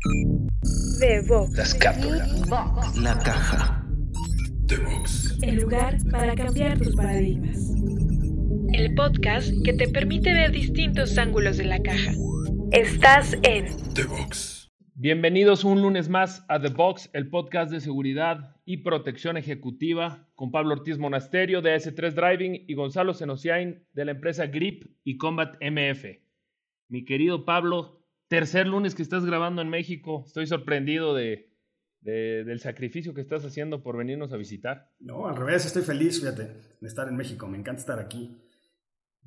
The Box. La escápula. La caja. The Box. El lugar para cambiar tus paradigmas. El podcast que te permite ver distintos ángulos de la caja. Estás en The Box. Bienvenidos un lunes más a The Box, el podcast de seguridad y protección ejecutiva, con Pablo Ortiz Monasterio de S3 Driving y Gonzalo Senociain de la empresa Grip y Combat MF. Mi querido Pablo, tercer lunes que estás grabando en México, estoy sorprendido de, de- del sacrificio que estás haciendo por venirnos a visitar. No, al revés, estoy feliz, fíjate, de estar en México. Me encanta estar aquí.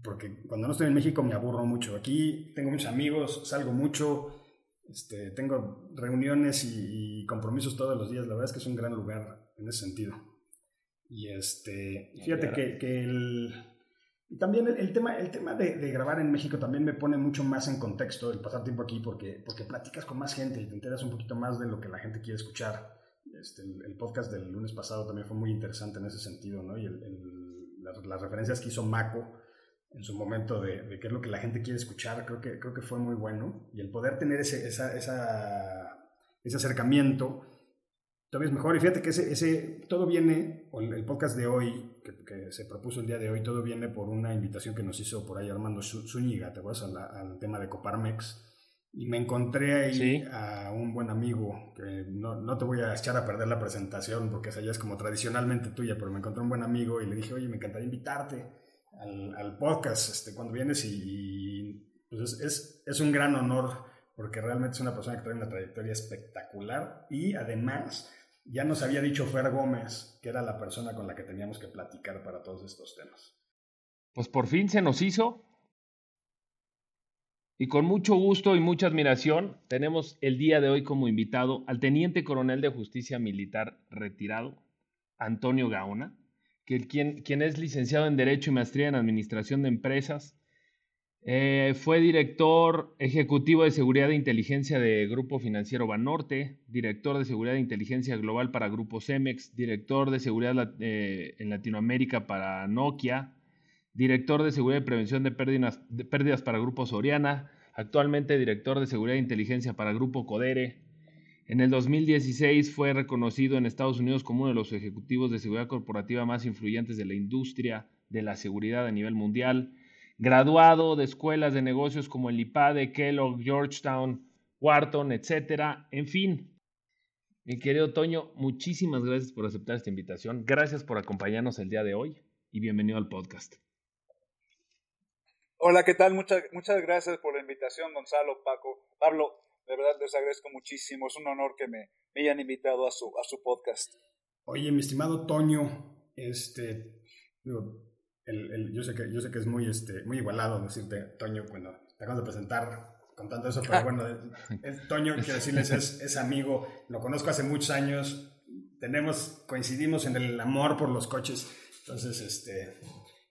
Porque cuando no estoy en México me aburro mucho. Aquí tengo muchos amigos, salgo mucho, este, tengo reuniones y, y compromisos todos los días. La verdad es que es un gran lugar en ese sentido. Y este, fíjate que, que el, y también el, el tema, el tema de, de grabar en México también me pone mucho más en contexto el pasar tiempo aquí porque, porque platicas con más gente y te enteras un poquito más de lo que la gente quiere escuchar. Este, el, el podcast del lunes pasado también fue muy interesante en ese sentido, ¿no? Y el- las, las referencias que hizo Mako en su momento de, de qué es lo que la gente quiere escuchar, creo que, creo que fue muy bueno. Y el poder tener ese, esa, esa- ese acercamiento todavía es mejor. Y fíjate que ese, ese todo viene, el, podcast de hoy, que, que se propuso el día de hoy, todo viene por una invitación que nos hizo por ahí Armando Zú- Zúñiga, ¿te acuerdas? Al, al tema de Coparmex. Y me encontré ahí Sí. a un buen amigo, que no, no te voy a echar a perder la presentación, porque esa ya es como tradicionalmente tuya, pero me encontré un buen amigo y le dije, oye, me encantaría invitarte al, al podcast este, cuando vienes y, y, pues es, es, es un gran honor, porque realmente es una persona que trae una trayectoria espectacular y además ya nos había dicho Fer Gómez, que era la persona con la que teníamos que platicar para todos estos temas. Pues por fin se nos hizo. Y con mucho gusto y mucha admiración tenemos el día de hoy como invitado al Teniente Coronel de Justicia Militar retirado, Antonio Gaona, que quien, quien es licenciado en Derecho y Maestría en Administración de Empresas. Eh, fue director ejecutivo de Seguridad e Inteligencia de Grupo Financiero Banorte, director de Seguridad e Inteligencia Global para Grupo Cemex, director de Seguridad eh, en Latinoamérica para Nokia, director de Seguridad y Prevención de Pérdidas, de Pérdidas para Grupo Soriana, actualmente director de Seguridad e Inteligencia para Grupo Codere. En el 2016 fue reconocido en Estados Unidos como uno de los ejecutivos de seguridad corporativa más influyentes de la industria de la seguridad a nivel mundial. Graduado de escuelas de negocios como el IPADE, Kellogg, Georgetown, Wharton, etcétera. En fin, mi querido Toño, muchísimas gracias por aceptar esta invitación. Gracias por acompañarnos el día de hoy y bienvenido al podcast. Hola, ¿qué tal? Muchas, muchas gracias por la invitación, Gonzalo, Paco. Pablo, de verdad les agradezco muchísimo. Es un honor que me, me hayan invitado a su, a su podcast. Oye, mi estimado Toño, este, digo, el, el- yo, sé que, yo sé que es muy, este, muy igualado decirte Toño cuando te acabas de presentar contando eso, pero bueno, Toño, quiero decirles, es, es amigo, lo conozco hace muchos años, tenemos, coincidimos en el amor por los coches, entonces, este,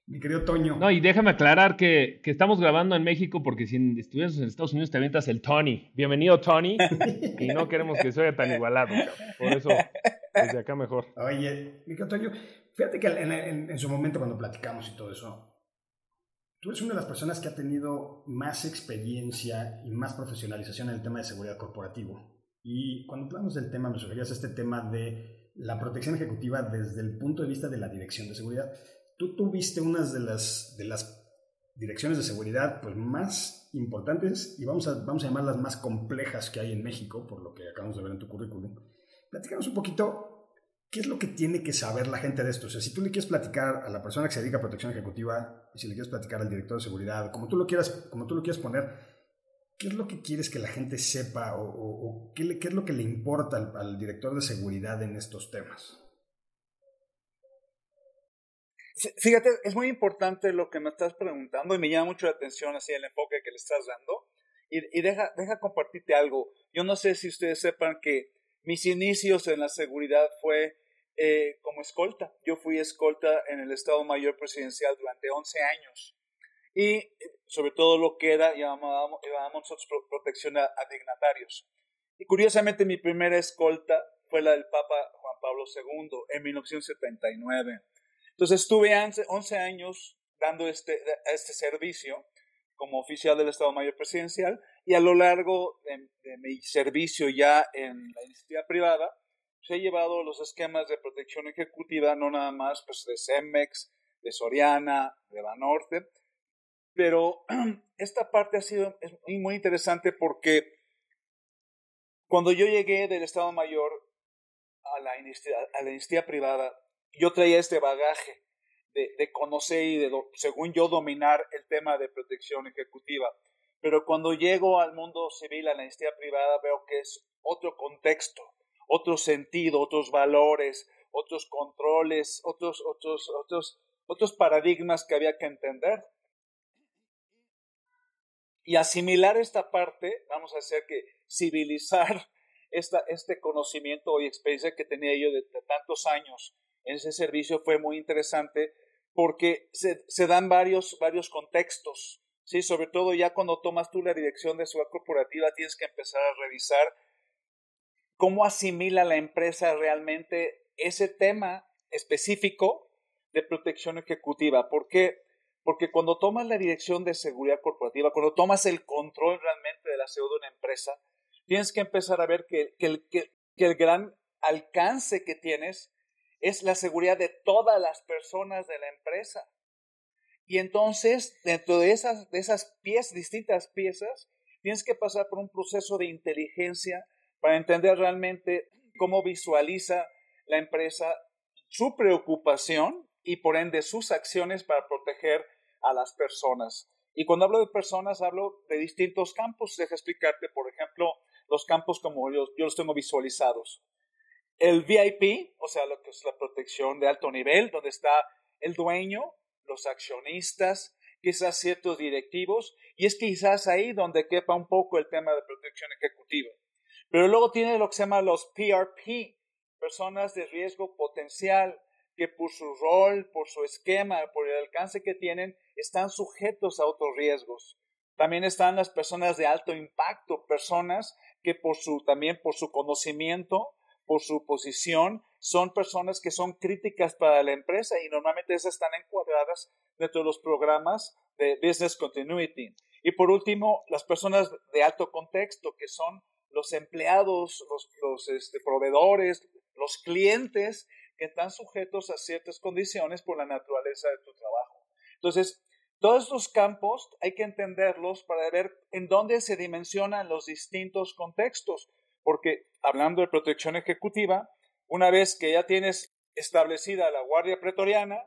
mi querido Toño, No, y déjame aclarar que, que estamos grabando en México porque si estuvieras en Estados Unidos te avientas el Tony. Bienvenido, Tony. y no queremos que se oiga tan igualado. Por eso, desde acá mejor. Oye, mi querido Toño, fíjate que en, en- en su momento cuando platicamos y todo eso, tú eres una de las personas que ha tenido más experiencia y más profesionalización en el tema de seguridad corporativo. Y cuando hablamos del tema, me sugerías este tema de la protección ejecutiva desde el punto de vista de la dirección de seguridad. Tú tuviste unas de las, de las direcciones de seguridad pues, más importantes y vamos a, vamos a llamarlas más complejas que hay en México, por lo que acabamos de ver en tu currículum. Platícanos un poquito ¿qué es lo que tiene que saber la gente de esto? O sea, si tú le quieres platicar a la persona que se dedica a protección ejecutiva, y si le quieres platicar al director de seguridad, como tú lo quieras, como tú lo quieras poner, ¿qué es lo que quieres que la gente sepa o, o- o qué, le- qué es lo que le importa al, al director de seguridad en estos temas? Fí- Fíjate, es muy importante lo que me estás preguntando y me llama mucho la atención así el enfoque que le estás dando. Y, y deja, deja compartirte algo. Yo no sé si ustedes sepan que mis inicios en la seguridad fue eh, como escolta. Yo fui escolta en el Estado Mayor Presidencial durante 11 años. Y sobre todo lo que era, llamábamos, nosotros pro- protección a, a dignatarios. Y curiosamente mi primera escolta fue la del Papa Juan Pablo II en 1979. Entonces estuve 11 11 años dando este, este servicio como oficial del Estado Mayor Presidencial y a lo largo de, mi servicio ya en la iniciativa privada, se he llevado los esquemas de protección ejecutiva, no nada más pues, de CEMEX, de Soriana, de Banorte, pero esta parte ha sido muy interesante porque cuando yo llegué del Estado Mayor a la iniciativa, privada, yo traía este bagaje de, conocer y de, según yo, dominar el tema de protección ejecutiva. Pero cuando llego al mundo civil, a la iniciativa privada, veo que es otro contexto, otro sentido, otros valores, otros controles, otros, otros, otros, otros paradigmas que había que entender. Y asimilar esta parte, vamos a hacer que civilizar esta, este conocimiento y experiencia que tenía yo de, tantos años ese servicio fue muy interesante porque se, dan varios, varios contextos, ¿sí? Sobre todo ya cuando tomas tú la dirección de ciudad corporativa tienes que empezar a revisar cómo asimila la empresa realmente ese tema específico de protección ejecutiva. ¿Por qué? Porque cuando tomas la dirección de seguridad corporativa, cuando tomas el control realmente de la seguridad de una empresa, tienes que empezar a ver que, el, que, el gran alcance que tienes es la seguridad de todas las personas de la empresa. Y entonces, dentro de esas, de esas piezas, distintas piezas, tienes que pasar por un proceso de inteligencia para entender realmente cómo visualiza la empresa su preocupación y por ende sus acciones para proteger a las personas. Y cuando hablo de personas, hablo de distintos campos. Deja explicarte, por ejemplo, los campos como yo, yo los tengo visualizados. El VIP, o sea, lo que es la protección de alto nivel, donde está el dueño, los accionistas, quizás ciertos directivos, y es quizás ahí donde quepa un poco el tema de protección ejecutiva. Pero luego tiene lo que se llama los PRP, personas de riesgo potencial, que por su rol, por su esquema, por el alcance que tienen, están sujetos a otros riesgos. También están las personas de alto impacto, personas que por su, también por su conocimiento, por su posición, son personas que son críticas para la empresa y normalmente esas están encuadradas dentro de los programas de Business Continuity. Y por último, las personas de alto contexto, que son los empleados, los, este, proveedores, los clientes que están sujetos a ciertas condiciones por la naturaleza de tu trabajo. Entonces, todos estos campos hay que entenderlos para ver en dónde se dimensionan los distintos contextos, porque hablando de protección ejecutiva, una vez que ya tienes establecida la Guardia Pretoriana,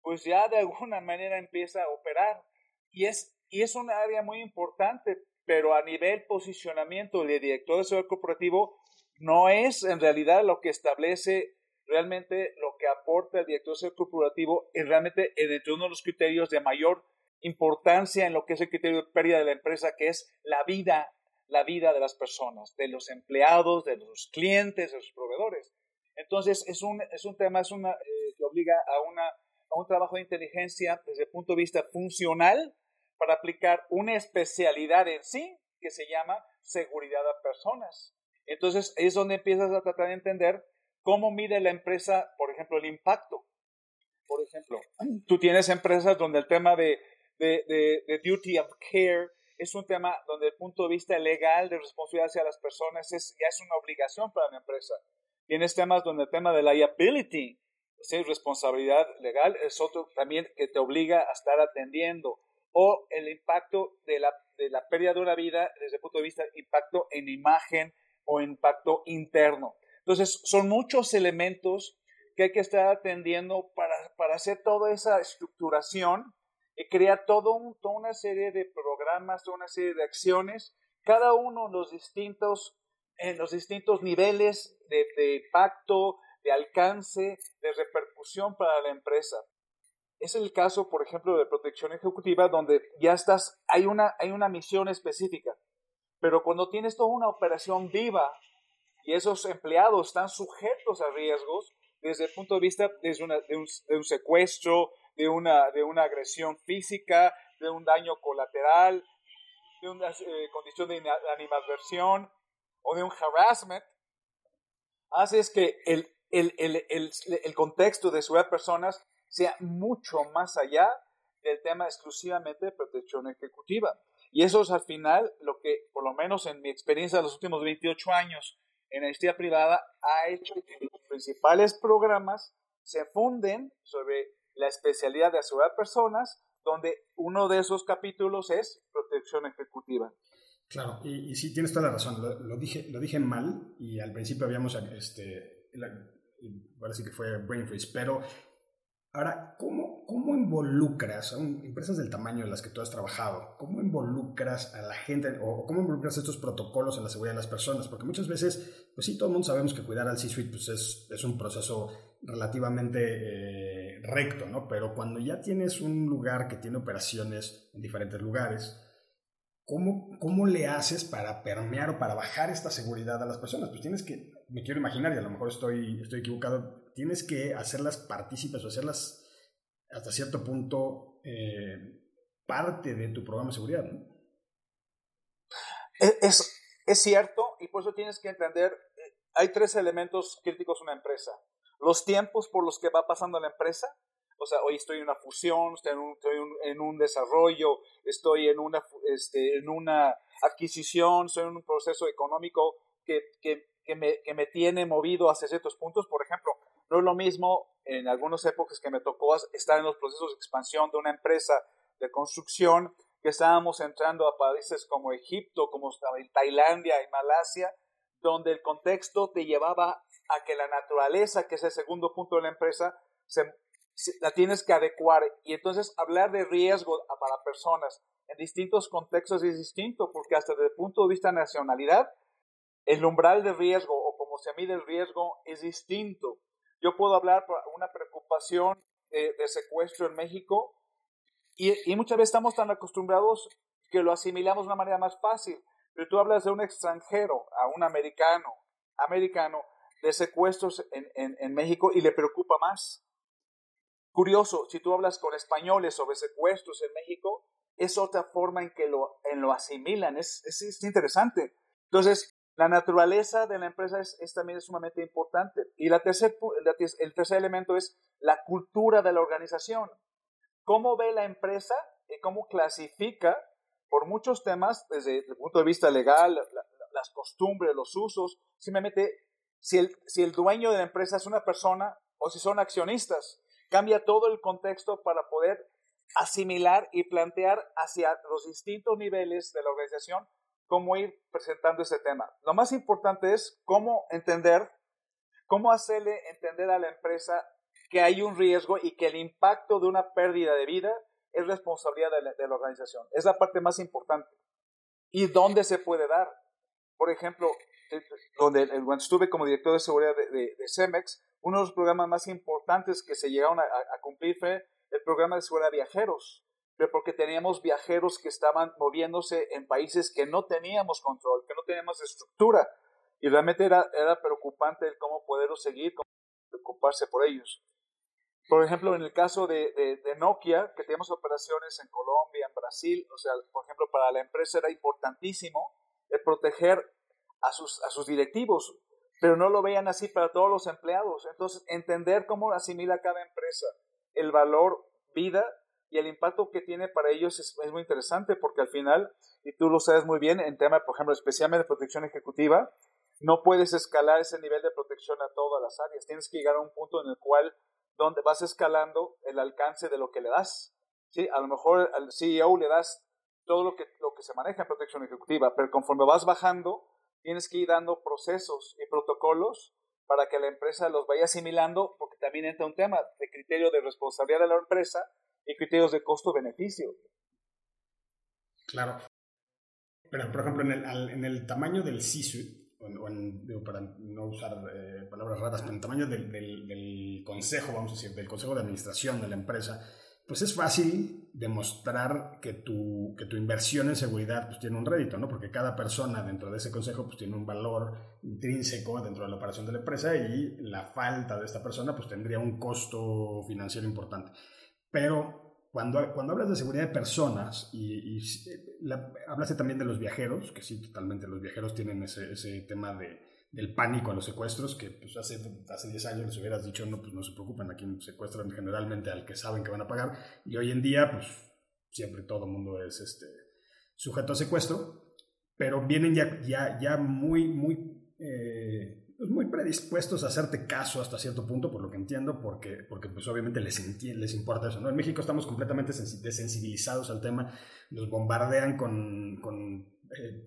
pues ya de alguna manera empieza a operar. Y es, y es un área muy importante, pero a nivel posicionamiento de director de seguridad corporativo, no es en realidad lo que establece realmente lo que aporta el director corporativo es realmente entre uno de los criterios de mayor importancia en lo que es el criterio de pérdida de la empresa, que es la vida, la vida de las personas, de los empleados, de los clientes, de los proveedores. Entonces, es un, es un tema es una, eh, que obliga a, una, a un trabajo de inteligencia desde el punto de vista funcional para aplicar una especialidad en sí que se llama seguridad a personas. Entonces, es donde empiezas a tratar de entender ¿Cómo mide la empresa, por ejemplo, el impacto? Por ejemplo, tú tienes empresas donde el tema de, de, duty of care es un tema donde el punto de vista legal de responsabilidad hacia las personas es, ya es una obligación para la empresa. Tienes temas donde el tema de liability, es responsabilidad legal, es otro también que te obliga a estar atendiendo. O el impacto de la, de la pérdida de una vida desde el punto de vista impacto en imagen o impacto interno. Entonces, son muchos elementos que hay que estar atendiendo para, para hacer toda esa estructuración crear todo toda una serie de programas, toda una serie de acciones, cada uno en los distintos, en los distintos niveles de, de impacto, de alcance, de repercusión para la empresa. Es el caso, por ejemplo, de protección ejecutiva, donde ya estás, hay una, hay una misión específica, pero cuando tienes toda una operación viva, y esos empleados están sujetos a riesgos desde el punto de vista de, un, secuestro, de una, de una agresión física, de un daño colateral, de una eh, condición de animadversión o de un harassment, hace que el, el, el, el, contexto de seguridad de personas sea mucho más allá que el tema exclusivamente de protección ejecutiva. Y eso es al final lo que, por lo menos en mi experiencia de los últimos 28 años en la industria privada, ha hecho que los principales programas se funden sobre la especialidad de asegurar personas, donde uno de esos capítulos es protección ejecutiva. Claro, y, sí, tienes toda la razón. Lo, dije, lo dije mal y al principio habíamos, este, parece que fue brain freeze, pero ahora, ¿cómo, cómo involucras a empresas del tamaño en las que tú has trabajado? ¿Cómo involucras a la gente o, cómo involucras estos protocolos en la seguridad de las personas? Porque muchas veces, pues sí, todo el mundo sabemos que cuidar al C-Suite pues es, es, un proceso relativamente eh, recto, ¿no? Pero cuando ya tienes un lugar que tiene operaciones en diferentes lugares, ¿Cómo, ¿cómo, le haces para permear o para bajar esta seguridad a las personas? Pues tienes que, me quiero imaginar, y a lo mejor estoy, estoy equivocado, tienes que hacerlas partícipes o hacerlas hasta cierto punto eh, parte de tu programa de seguridad. ¿no? E, es, es, cierto, y por eso tienes que entender, eh, hay tres elementos críticos en una empresa. Los tiempos por los que va pasando la empresa, o sea, hoy estoy en una fusión, estoy en un, un desarrollo, estoy en una, este, en una adquisición, estoy en un proceso económico que, que, que, me, que me tiene movido hacia ciertos puntos. Por ejemplo, no es lo mismo en algunas épocas que me tocó estar en los procesos de expansión de una empresa de construcción, que estábamos entrando a países como Egipto, como Tailandia y Malasia, donde el contexto te llevaba a que la naturaleza, que es el segundo punto de la empresa, se, la tienes que adecuar. Y entonces hablar de riesgo para personas en distintos contextos es distinto, porque hasta desde el punto de vista nacionalidad, el umbral de riesgo o cómo se mide el riesgo es distinto. Yo puedo hablar por una preocupación de, secuestro en México y, y, muchas veces estamos tan acostumbrados que lo asimilamos de una manera más fácil. Pero tú hablas de un extranjero, a un americano, americano, de secuestros en, en, en México y le preocupa más. Curioso, si tú hablas con españoles sobre secuestros en México, es otra forma en que lo, en lo asimilan, es, es, interesante. Entonces, la naturaleza de la empresa es, también sumamente importante. Y la tercer, el tercer elemento es la cultura de la organización. ¿Cómo ve la empresa y cómo clasifica por muchos temas, desde el punto de vista legal, las costumbres, los usos, simplemente si el, si el dueño de la empresa es una persona o si son accionistas? Cambia todo el contexto para poder asimilar y plantear hacia los distintos niveles de la organización cómo ir presentando ese tema. Lo más importante es cómo entender, cómo hacerle entender a la empresa que hay un riesgo y que el impacto de una pérdida de vida es responsabilidad de la, organización. Es la parte más importante. ¿Y dónde se puede dar? Por ejemplo, donde cuando estuve como director de seguridad de, de CEMEX, uno de los programas más importantes que se llegaron a, cumplir fue el programa de seguridad de viajeros, pero porque teníamos viajeros que estaban moviéndose en países que no teníamos control, que no teníamos estructura, y realmente era, era preocupante el cómo poderlos seguir, cómo preocuparse por ellos. Por ejemplo, en el caso de, de, Nokia, que teníamos operaciones en Colombia, en Brasil, o sea, por ejemplo, para la empresa era importantísimo el proteger a sus, a sus directivos pero no lo vean así para todos los empleados. Entonces, entender cómo asimila cada empresa el valor vida y el impacto que tiene para ellos es, muy interesante porque al final, y tú lo sabes muy bien, en tema, por ejemplo, especialmente de protección ejecutiva, no puedes escalar ese nivel de protección a todas las áreas. Tienes que llegar a un punto en el cual donde vas escalando el alcance de lo que le das. ¿sí? A lo mejor al CEO le das todo lo que, lo que se maneja en protección ejecutiva, pero conforme vas bajando, tienes que ir dando procesos y protocolos para que la empresa los vaya asimilando, porque también entra un tema de criterio de responsabilidad de la empresa y criterios de costo-beneficio. Claro. Pero, por ejemplo, en el, en el tamaño del C-suite, o, para no usar eh, palabras raras, pero en el tamaño del, consejo, vamos a decir, del consejo de administración de la empresa, pues es fácil demostrar que tu, que tu inversión en seguridad pues, tiene un rédito, ¿no? Porque cada persona dentro de ese consejo pues, tiene un valor intrínseco dentro de la operación de la empresa y la falta de esta persona pues, tendría un costo financiero importante. Pero cuando, cuando hablas de seguridad de personas y, y hablaste también de los viajeros, que sí, totalmente, los viajeros tienen ese, ese tema de, del pánico a los secuestros, que pues hace, hace 10 años les hubieras dicho, no, pues no se preocupen, aquí secuestran generalmente al que saben que van a pagar, y hoy en día, pues siempre todo el mundo es este, sujeto a secuestro, pero vienen ya, ya, ya muy, muy, eh, pues muy predispuestos a hacerte caso hasta cierto punto, por lo que entiendo, porque, porque pues obviamente les, les importa eso. ¿no? En México estamos completamente desensibilizados al tema, nos bombardean con, con eh,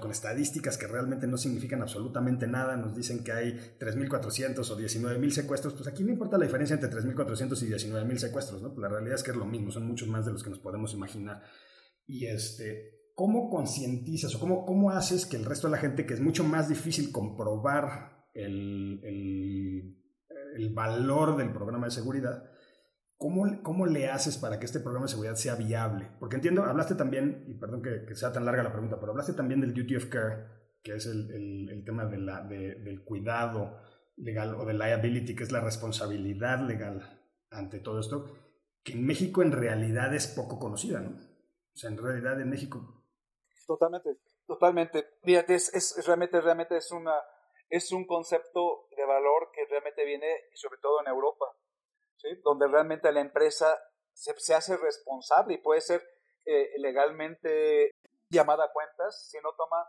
con, estadísticas que realmente no significan absolutamente nada, nos dicen que hay 3.400 o 19.000 secuestros, pues aquí no importa la diferencia entre 3.400 y 19.000 secuestros, ¿no? Pues la realidad es que es lo mismo, son muchos más de los que nos podemos imaginar. Y este, ¿cómo concientizas o cómo, cómo haces que el resto de la gente, que es mucho más difícil comprobar el, el, el valor del programa de seguridad, ¿Cómo, ¿Cómo, le haces para que este programa de seguridad sea viable? Porque entiendo, hablaste también, y perdón que, sea tan larga la pregunta, pero hablaste también del duty of care, que es el, el, tema del cuidado legal o de liability, que es la responsabilidad legal ante todo esto, que en México en realidad es poco conocida, ¿no? O sea, en realidad en México... Totalmente, totalmente. Fíjate, es, es, realmente, realmente es, una, es un concepto de valor que realmente viene sobre todo en Europa donde realmente la empresa se, se hace responsable y puede ser eh, legalmente llamada a cuentas si no toma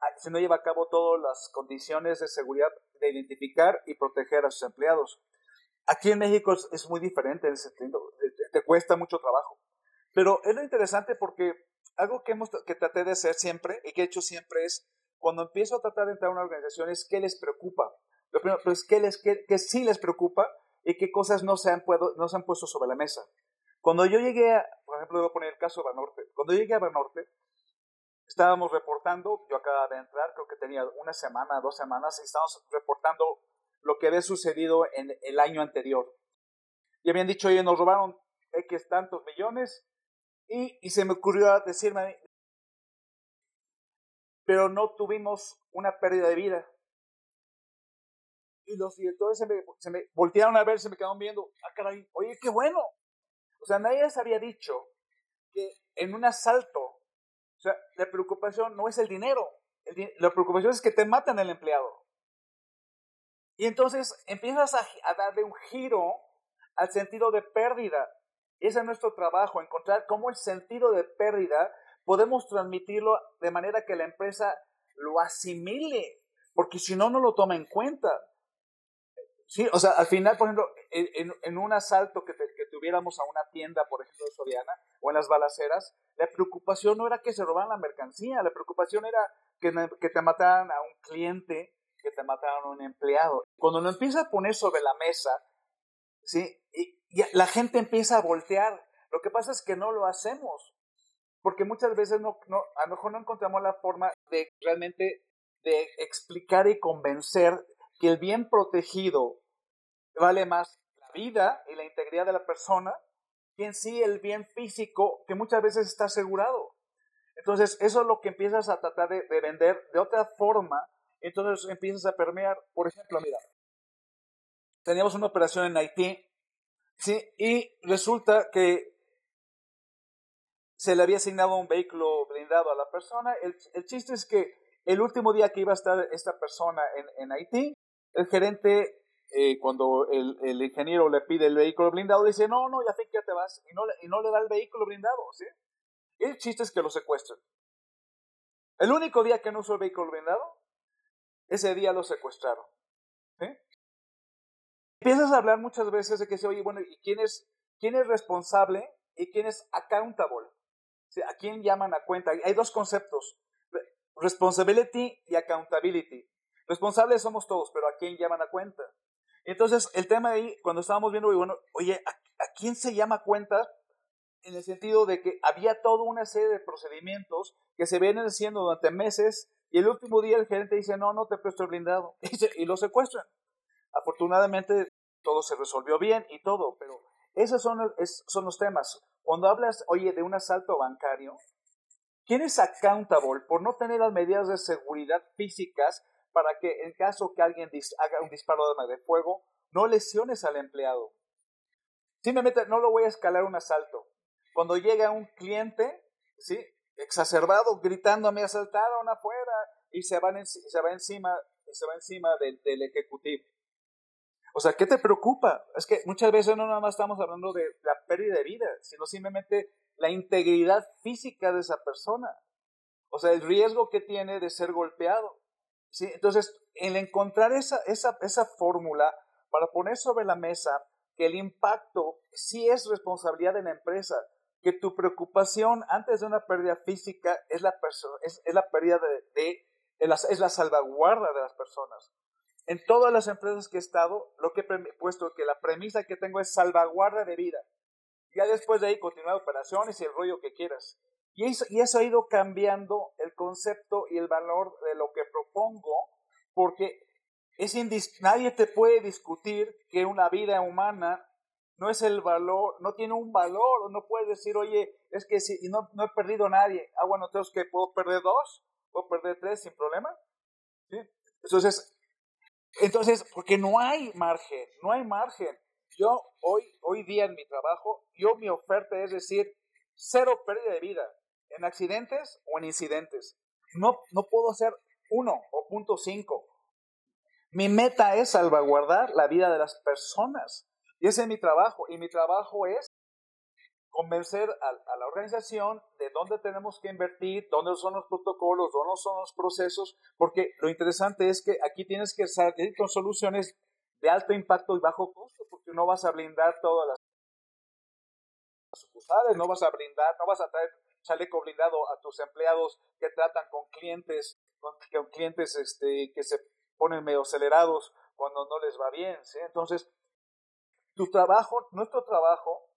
ah, si no lleva a cabo todas las condiciones de seguridad de identificar y proteger a sus empleados. Aquí en México es, muy diferente en ese sentido, te, cuesta mucho trabajo. Pero es lo interesante porque algo que, hemos, que traté de hacer siempre y que he hecho siempre es, cuando empiezo a tratar de entrar a una organización, es qué les preocupa. Lo primero, pues, ¿qué, les, qué, qué sí les preocupa y qué cosas no se han, no se han puesto sobre la mesa. Cuando yo llegué, a, por ejemplo, voy a poner el caso de Banorte. Cuando llegué a Banorte, estábamos reportando, yo acababa de entrar, creo que tenía una semana, dos semanas, y estábamos reportando lo que había sucedido en el año anterior. Y habían dicho, oye, nos robaron X tantos millones, y, y se me ocurrió decirme, pero no tuvimos una pérdida de vida y los directores se me, se me voltearon a ver, se me quedaron viendo, ah, caray, oye, qué bueno. O sea, nadie les había dicho que en un asalto, o sea, la preocupación no es el dinero, la preocupación es que te matan el empleado. Y entonces empiezas a, a darle un giro al sentido de pérdida. Ese es nuestro trabajo, encontrar cómo el sentido de pérdida podemos transmitirlo de manera que la empresa lo asimile, porque si no, no lo toma en cuenta. Sí, o sea, al final, por ejemplo, en, un asalto que, que, tuviéramos a una tienda, por ejemplo, de Soriana, o en las balaceras, la preocupación no era que se robaran la mercancía, la preocupación era que, te mataran a un cliente, que te mataran a un empleado. Cuando lo empieza a poner sobre la mesa, ¿sí? Y, la gente empieza a voltear. Lo que pasa es que no lo hacemos, porque muchas veces no, no, a lo mejor no encontramos la forma de realmente de explicar y convencer que el bien protegido vale más la vida y la integridad de la persona que en sí el bien físico que muchas veces está asegurado. Entonces, eso es lo que empiezas a tratar de, vender de otra forma, entonces empiezas a permear. Por ejemplo, mira, teníamos una operación en Haití, ¿sí? Y resulta que se le había asignado un vehículo blindado a la persona. El, chiste es que el último día que iba a estar esta persona en, en Haití, el gerente eh, cuando el, el, ingeniero le pide el vehículo blindado, dice, no, no, ya sé que ya te vas, y no, y no le da el vehículo blindado, ¿sí? el chiste es que lo secuestran. El único día que no usó el vehículo blindado, ese día lo secuestraron. ¿sí? Empiezas a hablar muchas veces de que oye, bueno, ¿y quién es, quién es responsable y quién es accountable? ¿A quién llaman a cuenta? Hay dos conceptos, responsibility y accountability. Responsables somos todos, pero ¿a quién llaman a cuenta? Entonces, el tema ahí, cuando estábamos viendo, bueno, oye, ¿a, quién se llama cuenta? En el sentido de que había toda una serie de procedimientos que se vienen haciendo durante meses y el último día el gerente dice, no, no te presto el blindado y, lo secuestran. Afortunadamente todo se resolvió bien y todo, pero esos son, son los temas. Cuando hablas, oye, de un asalto bancario, ¿quién es accountable por no tener las medidas de seguridad físicas para que en caso que alguien haga un disparo de fuego, no lesiones al empleado. Simplemente no lo voy a escalar un asalto. Cuando llega un cliente, ¿sí? exacerbado, gritando, me asaltaron afuera, y se, van se va encima se va encima del, del ejecutivo. O sea, ¿qué te preocupa? Es que muchas veces no nada más estamos hablando de la pérdida de vida, sino simplemente la integridad física de esa persona. O sea, el riesgo que tiene de ser golpeado. ¿Sí? Entonces, el encontrar esa, esa, esa fórmula para poner sobre la mesa que el impacto sí es responsabilidad de la empresa, que tu preocupación antes de una pérdida física es la, es, es la pérdida de, de, es la salvaguarda de las personas. En todas las empresas que he estado, lo que he puesto que la premisa que tengo es salvaguarda de vida. Ya después de ahí continuar operaciones y el rollo que quieras. Y eso, y eso ha ido cambiando el concepto y el valor de lo que propongo, porque es nadie te puede discutir que una vida humana no es el valor, no tiene un valor, no puedes decir, oye, es que si no, no he perdido a nadie, ah, bueno, entonces que puedo perder dos, puedo perder tres sin problema. ¿Sí? Entonces, entonces, porque no hay margen, no hay margen. Yo hoy, hoy día en mi trabajo, yo mi oferta es decir, cero pérdida de vida en accidentes o en incidentes. No, no puedo hacer uno o punto cinco. Mi meta es salvaguardar la vida de las personas. Y ese es mi trabajo. Y mi trabajo es convencer a, la organización de dónde tenemos que invertir, dónde son los protocolos, dónde son los procesos, porque lo interesante es que aquí tienes que salir con soluciones de alto impacto y bajo costo, porque no vas a blindar todas las sucursales, no vas a blindar, no vas a traer chaleco blindado a tus empleados que tratan con clientes, con, clientes este, que se ponen medio acelerados cuando no les va bien. Entonces, tu trabajo, nuestro trabajo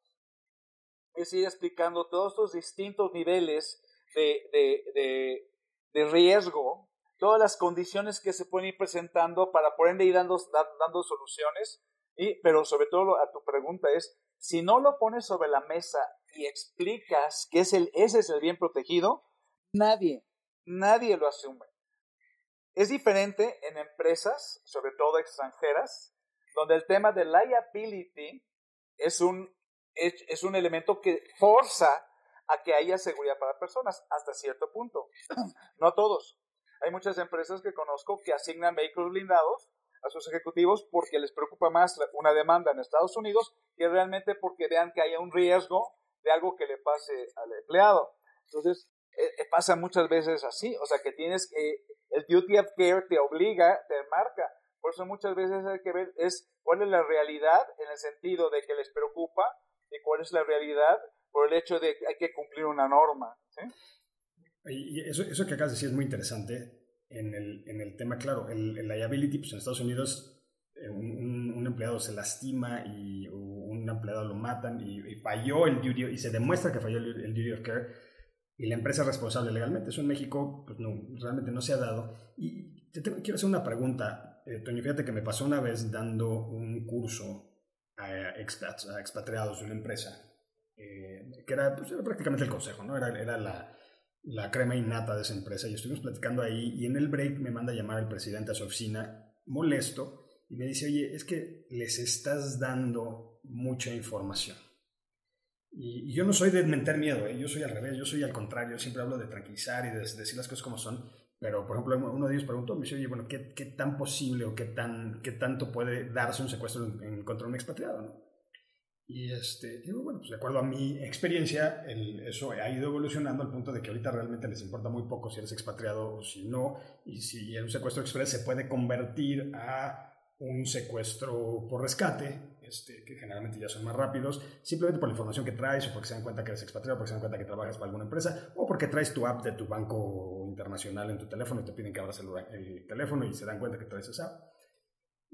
es ir explicando todos estos distintos niveles de, de, de, riesgo, todas las condiciones que se pueden ir presentando para ende ir dando, dando soluciones, y, pero sobre todo a tu pregunta es, si no lo pones sobre la mesa y explicas que es el, ese es el bien protegido, nadie, nadie lo asume. Es diferente en empresas, sobre todo extranjeras, donde el tema de liability es un es, un elemento que forza a que haya seguridad para personas hasta cierto punto. no todos. Hay muchas empresas que conozco que asignan vehículos blindados a sus ejecutivos porque les preocupa más una demanda en Estados Unidos que realmente porque vean que haya un riesgo de algo que le pase al empleado. Entonces, eh, eh, pasa muchas veces así, o sea que tienes que, el duty of care te obliga, te marca. Por eso muchas veces hay que ver es cuál es la realidad en el sentido de que les preocupa y cuál es la realidad por el hecho de que hay que cumplir una norma. Y eso, eso que acabas de decir es muy interesante en el, en el tema, claro, el, el, liability, pues en Estados Unidos eh, un, un, empleado se lastima y un empleado lo matan y, falló el duty, y se demuestra que falló el, duty of care y la empresa es responsable legalmente. Eso en México pues no, realmente no se ha dado. Y te quiero hacer una pregunta, eh, Toño, fíjate que me pasó una vez dando un curso a, expats, a expatriados de una empresa, eh, que pues, era, prácticamente el consejo, ¿no? Era, era la, la, crema innata de esa empresa y estuvimos platicando ahí y en el break me manda a llamar el presidente a su oficina molesto y me dice, oye, es que les estás dando mucha información. Y, yo no soy de mentir miedo, ¿eh? yo soy al revés, yo soy al contrario, siempre hablo de tranquilizar y de decir las cosas como son pero, por ejemplo, uno de ellos preguntó, me dice, oye, bueno, ¿qué, ¿qué, tan posible o qué, tan, qué tanto puede darse un secuestro en, contra de un expatriado? Y este, digo, bueno, pues de acuerdo a mi experiencia, el, eso ha ido evolucionando al punto de que ahorita realmente les importa muy poco si eres expatriado o si no, y si un secuestro express se puede convertir a un secuestro por rescate, este, que generalmente ya son más rápidos, simplemente por la información que traes o porque se dan cuenta que eres expatriado, porque se dan cuenta que trabajas para alguna empresa o porque traes tu app de tu banco internacional en tu teléfono y te piden que abras el, teléfono y se dan cuenta que traes esa app.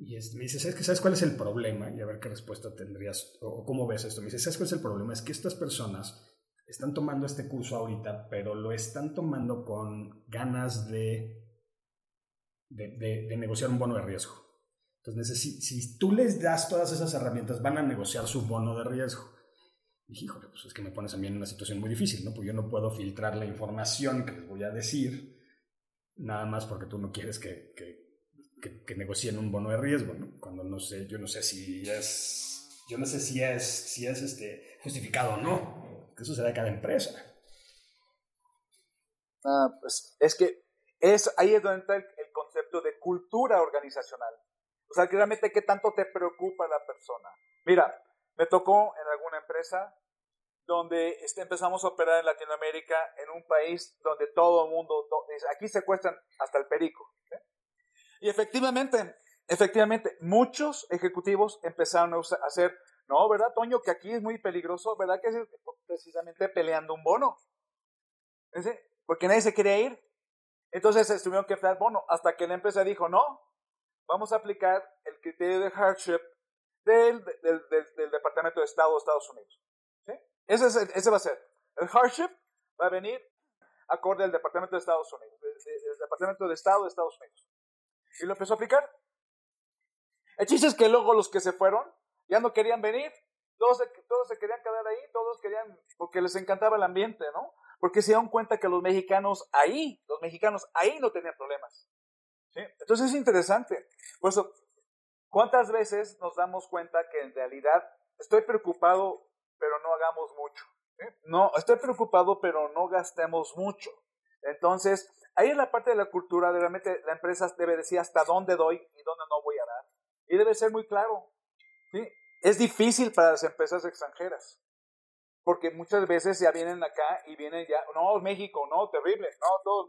Y este, me dice, ¿sabes, que, ¿sabes cuál es el problema? Y a ver qué respuesta tendrías o, cómo ves esto. Me dice, ¿sabes cuál es el problema? Es que estas personas están tomando este curso ahorita, pero lo están tomando con ganas de, de, negociar un bono de riesgo. Entonces, si, tú les das todas esas herramientas, van a negociar su bono de riesgo. Y dije, híjole, pues es que me pones a mí en una situación muy difícil, ¿no? Pues yo no puedo filtrar la información que les voy a decir, nada más porque tú no quieres que, que, negocien un bono de riesgo, ¿no? Cuando no sé, yo no sé si es, yo no sé si es, si es este, justificado o no. Eso será de cada empresa. Ah, pues es que es, ahí es donde está el, concepto de cultura organizacional. O sea, realmente qué tanto te preocupa la persona. Mira, me tocó en alguna empresa donde este, empezamos a operar en Latinoamérica, en un país donde todo el mundo, aquí secuestran hasta el perico. Y efectivamente, efectivamente, muchos ejecutivos empezaron a hacer, no, ¿verdad, Toño? Que aquí es muy peligroso, ¿verdad? Que es precisamente peleando un bono. Porque nadie se quería ir. Entonces se tuvieron que dar bono hasta que la empresa dijo, no, vamos a aplicar el criterio de hardship del, del, Departamento de Estado de Estados Unidos. Ese, es ese va a ser. El hardship va a venir acorde al Departamento de Estados Unidos, el Departamento de Estado de Estados Unidos. Y lo empezó a aplicar. El chiste es que luego los que se fueron ya no querían venir. Todos se, todos se querían quedar ahí, todos querían, porque les encantaba el ambiente, ¿no? Porque se dieron cuenta que los mexicanos ahí, los mexicanos ahí no tenían problemas. ¿sí? Entonces es interesante. Por eso, ¿cuántas veces nos damos cuenta que en realidad estoy preocupado pero no hagamos mucho. No, estoy preocupado, pero no gastemos mucho. Entonces, ahí es la parte de la cultura, realmente la empresa debe decir hasta dónde doy y dónde no voy a dar. Y debe ser muy claro. ¿sí? Es difícil para las empresas extranjeras, porque muchas veces ya vienen acá y vienen ya, no, México, no, terrible, no, todos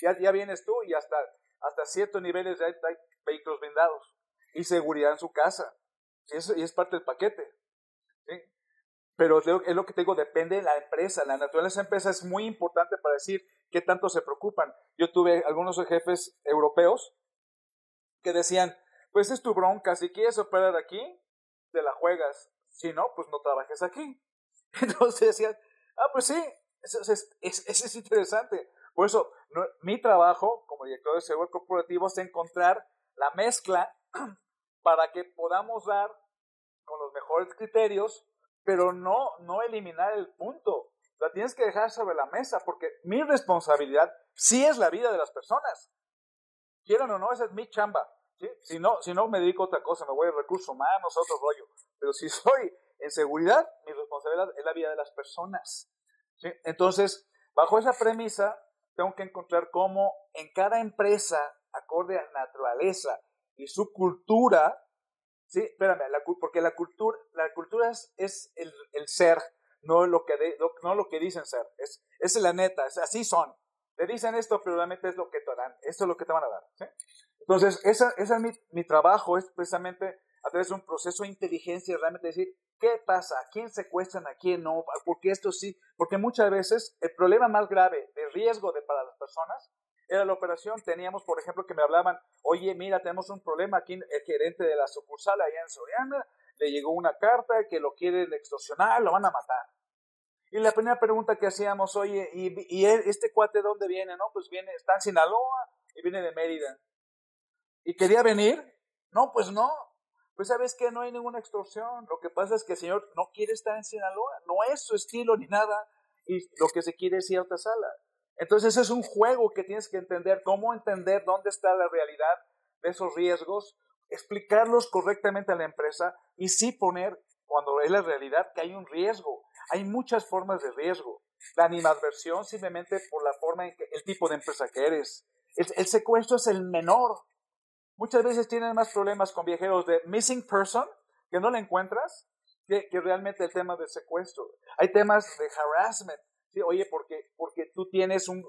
ya, ya vienes tú y hasta, hasta ciertos niveles ya hay, vehículos blindados y seguridad en su casa. Y, eso, y es parte del paquete. ¿sí? Pero es lo que te digo, depende de la empresa. La naturaleza de la empresa es muy importante para decir qué tanto se preocupan. Yo tuve algunos jefes europeos que decían, pues es tu bronca, si quieres operar aquí, te la juegas. Si no, pues no trabajes aquí. Entonces decían, ah, pues sí, eso es, es interesante. Por eso, mi trabajo como director de seguro corporativo es encontrar la mezcla para que podamos dar con los mejores criterios pero no, no eliminar el punto. La tienes que dejar sobre la mesa porque mi responsabilidad sí es la vida de las personas. Quieran o no, esa es mi chamba. Si, no, si no, me dedico a otra cosa, me voy a recursos humanos, a otro rollo. Pero si soy en seguridad, mi responsabilidad es la vida de las personas. Entonces, bajo esa premisa, tengo que encontrar cómo en cada empresa, acorde a la naturaleza y su cultura, Sí, espérame, porque la cultura, la cultura es, el, ser, no lo, que no lo que dicen ser. Es, es la neta, es, así son. Te dicen esto, pero realmente es lo que te dan. Esto es lo que te van a dar. ¿sí? Entonces, ese esa es mi, mi, trabajo, es precisamente a través de un proceso de inteligencia, realmente decir, ¿qué pasa? ¿A quién secuestran? ¿A quién no? Porque esto sí, porque muchas veces el problema más grave de riesgo de, para las personas era la operación. Teníamos, por ejemplo, que me hablaban, oye, mira, tenemos un problema aquí, el gerente de la sucursal allá en Soriana, le llegó una carta que lo quieren extorsionar, lo van a matar. Y la primera pregunta que hacíamos, oye, ¿y, este cuate de dónde viene? No, pues viene, está en Sinaloa y viene de Mérida. ¿Y quería venir? No, pues no. Pues sabes que no hay ninguna extorsión. Lo que pasa es que el señor no quiere estar en Sinaloa. No es su estilo ni nada. Y lo que se quiere es cierta sala. Entonces es un juego que tienes que entender, cómo entender dónde está la realidad de esos riesgos, explicarlos correctamente a la empresa y sí poner, cuando es la realidad, que hay un riesgo. Hay muchas formas de riesgo. La animadversión simplemente por la forma en que el tipo de empresa que eres. El, secuestro es el menor. Muchas veces tienen más problemas con viajeros de missing person, que no la encuentras, que, que realmente el tema del secuestro. Hay temas de harassment, oye, porque, porque tú tienes un,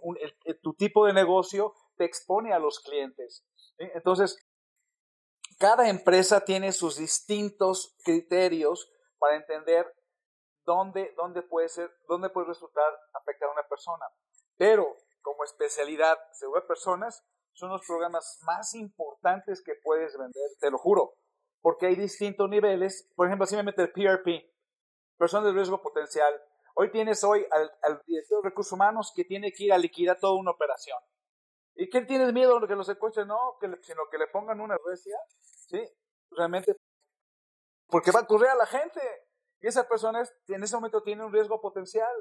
tu tipo de negocio te expone a los clientes. Entonces, cada empresa tiene sus distintos criterios para entender dónde, dónde puede ser, dónde puede resultar afectar a una persona. Pero como especialidad seguro personas, son los programas más importantes que puedes vender, te lo juro, porque hay distintos niveles. Por ejemplo, simplemente el PRP, persona de riesgo potencial, Hoy tienes hoy al, director de recursos humanos que tiene que ir a liquidar toda una operación. ¿Y qué tienes miedo de que lo secuestren? No, sino que le pongan una recia, ¿sí? Realmente, porque va a ocurrir a la gente. Y esa persona en ese momento tiene un riesgo potencial.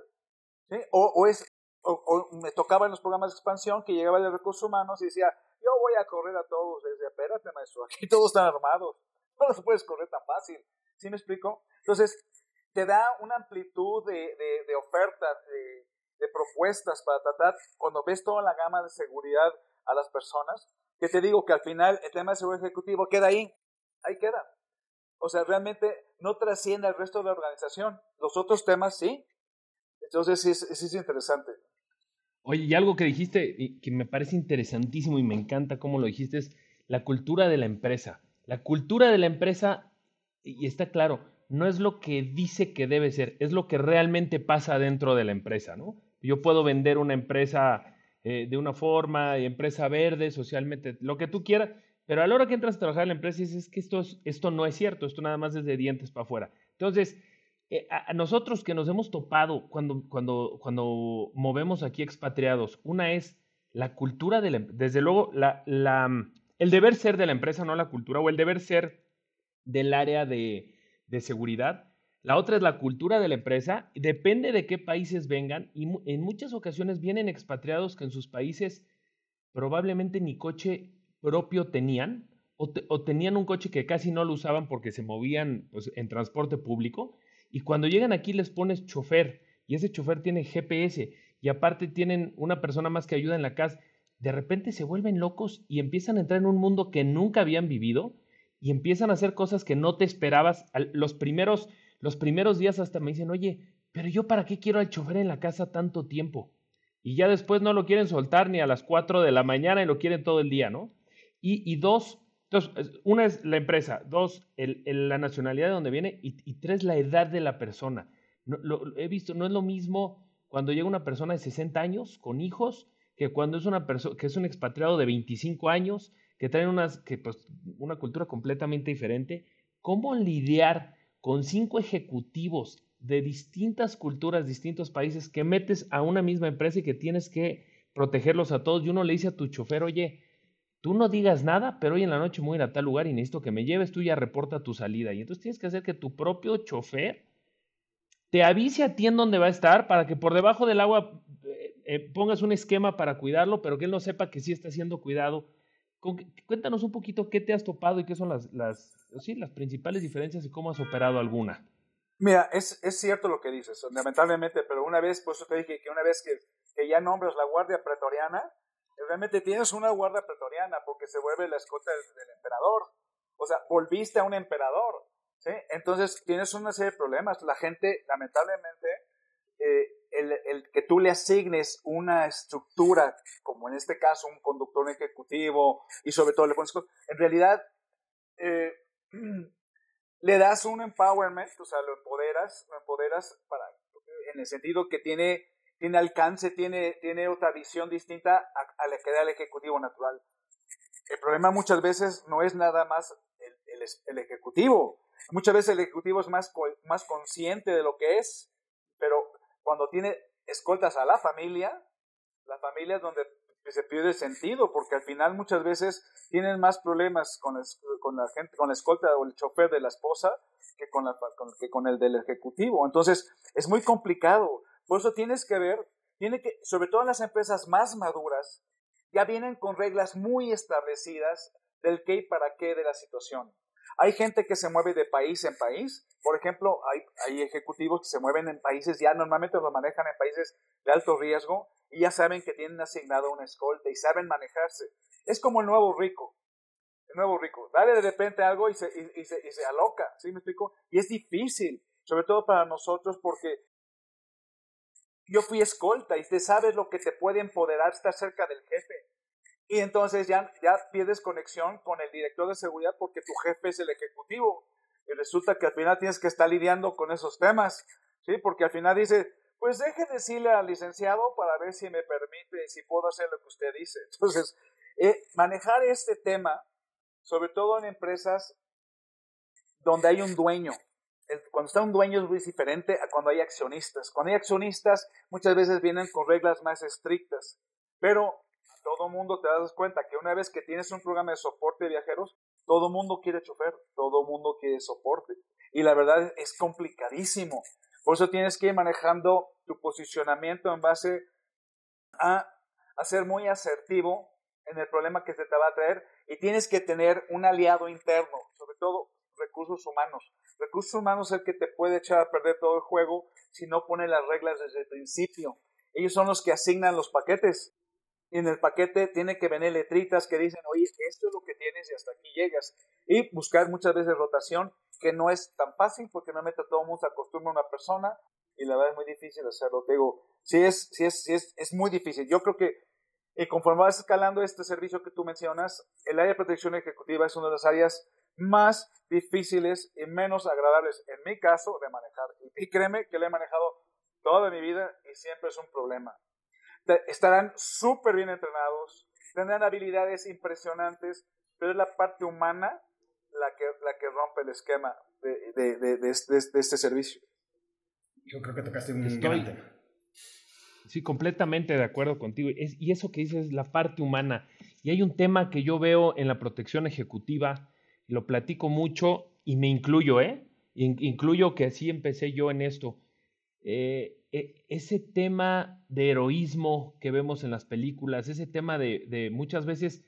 ¿sí? O, es, o, me tocaba en los programas de expansión que llegaba de recursos humanos y decía, yo voy a correr a todos. Y decía, espérate, maestro, aquí todos están armados. No los puedes correr tan fácil. ¿Sí me explico? Entonces, te da una amplitud de, de, ofertas, de, propuestas para tratar, cuando ves toda la gama de seguridad a las personas, que te digo que al final el tema de seguridad ejecutivo queda ahí, ahí queda. O sea, realmente no trasciende al resto de la organización. Los otros temas sí. Entonces sí es, interesante. Oye, y algo que dijiste y que me parece interesantísimo y me encanta cómo lo dijiste es la cultura de la empresa. La cultura de la empresa, y está claro, no es lo que dice que debe ser, es lo que realmente pasa dentro de la empresa, ¿no? Yo puedo vender una empresa eh, de una forma, empresa verde, socialmente, lo que tú quieras, pero a la hora que entras a trabajar en la empresa dices que esto, esto no es cierto, esto nada más es de dientes para afuera. Entonces, eh, a, nosotros que nos hemos topado cuando, cuando, cuando movemos aquí expatriados, una es la cultura de la desde luego, la, el deber ser de la empresa, no la cultura, o el deber ser del área de, de seguridad. La otra es la cultura de la empresa, depende de qué países vengan, y en muchas ocasiones vienen expatriados que en sus países probablemente ni coche propio tenían, o, o tenían un coche que casi no lo usaban porque se movían pues, en transporte público, y cuando llegan aquí les pones chofer y ese chofer tiene GPS y aparte tienen una persona más que ayuda en la casa, de repente se vuelven locos y empiezan a entrar en un mundo que nunca habían vivido y empiezan a hacer cosas que no te esperabas. Los primeros, los primeros días hasta me dicen, oye, pero yo para qué quiero al chofer en la casa tanto tiempo? Y ya después no lo quieren soltar ni a las 4 de la mañana y lo quieren todo el día, ¿no? Y, y dos, una es la empresa, dos, el, la nacionalidad de donde viene y, tres, la edad de la persona. No, lo, he visto, no es lo mismo cuando llega una persona de 60 años con hijos que cuando es una persona que es un expatriado de 25 años que traen unas, que, pues, una cultura completamente diferente. ¿Cómo lidiar con cinco ejecutivos de distintas culturas, distintos países que metes a una misma empresa y que tienes que protegerlos a todos? Y uno le dice a tu chofer, oye, Tú no digas nada, pero hoy en la noche voy a ir a tal lugar y necesito que me lleves, tú ya reporta tu salida. Y entonces tienes que hacer que tu propio chofer te avise a ti en dónde va a estar para que por debajo del agua eh, eh, pongas un esquema para cuidarlo, pero que él no sepa que sí está siendo cuidado. Cuéntanos un poquito qué te has topado y qué son las, las, sí, las principales diferencias y cómo has operado alguna. Mira, es, es cierto lo que dices, lamentablemente, pero una vez, por eso te dije que una vez que, que ya nombras la Guardia Pretoriana, realmente tienes una guardia pretoriana porque se vuelve la escolta del, emperador. O sea, volviste a un emperador. ¿sí? Entonces tienes una serie de problemas. La gente, lamentablemente, eh, el, que tú le asignes una estructura, como en este caso un conductor ejecutivo, y sobre todo le pones en realidad eh, le das un empowerment, o sea, lo empoderas, lo empoderas para, en el sentido que tiene tiene alcance, tiene, tiene otra visión distinta a, la que da el ejecutivo natural. El problema muchas veces no es nada más el, el, ejecutivo. Muchas veces el ejecutivo es más, más consciente de lo que es, cuando tiene escoltas a la familia, la familia es donde se pierde sentido, porque al final muchas veces tienen más problemas con, con la gente, con la escolta o el chofer de la esposa que con, la, que con el del ejecutivo. Entonces, es muy complicado. Por eso tienes que ver, tiene que, sobre todo en las empresas más maduras, ya vienen con reglas muy establecidas del qué y para qué de la situación. Hay gente que se mueve de país en país. Por ejemplo, hay, ejecutivos que se mueven en países, ya normalmente lo manejan en países de alto riesgo y ya saben que tienen asignado una escolta y saben manejarse. Es como el nuevo rico. El nuevo rico. Dale de repente algo y se, y se, y se aloca. ¿Sí me explico? Y es difícil, sobre todo para nosotros, porque yo fui escolta y te sabes lo que te puede empoderar estar cerca del jefe. Y entonces ya, ya pierdes conexión con el director de seguridad porque tu jefe es el ejecutivo. Y resulta que al final tienes que estar lidiando con esos temas, ¿sí? Porque al final dice, pues deje decirle al licenciado para ver si me permite, si puedo hacer lo que usted dice. Entonces, eh, manejar este tema, sobre todo en empresas donde hay un dueño, cuando está un dueño es muy diferente a cuando hay accionistas. Cuando hay accionistas, muchas veces vienen con reglas más estrictas, pero todo mundo te das cuenta que una vez que tienes un programa de soporte de viajeros, todo mundo quiere chofer, todo mundo quiere soporte. Y la verdad es complicadísimo. Por eso tienes que ir manejando tu posicionamiento en base a, a ser muy asertivo en el problema que se te va a traer y tienes que tener un aliado interno, sobre todo recursos humanos. Recursos humanos es el que te puede echar a perder todo el juego si no pone las reglas desde el principio. Ellos son los que asignan los paquetes. Y en el paquete tiene que venir letritas que dicen, oye, esto es lo que tienes y hasta aquí llegas. Y buscar muchas veces rotación, que no es tan fácil porque normalmente todo el mundo se acostumbra a una persona y la verdad es muy difícil hacerlo. Te digo, sí es, sí es, sí es, es muy difícil. Yo creo que y conforme vas escalando este servicio que tú mencionas, el área de protección ejecutiva es una de las áreas más difíciles y menos agradables, en mi caso, de manejar. Y créeme que le he manejado toda mi vida y siempre es un problema. Estarán súper bien entrenados, tendrán habilidades impresionantes, pero es la parte humana la que, la que rompe el esquema de, de, de, este servicio. Yo creo que tocaste un gran tema. Sí, completamente de acuerdo contigo. y eso que dices es la parte humana. Y hay un tema que yo veo en la protección ejecutiva, lo platico mucho y me incluyo, ¿eh? Incluyo que así empecé yo en esto. Eh, ese tema de heroísmo que vemos en las películas, ese tema de, muchas veces,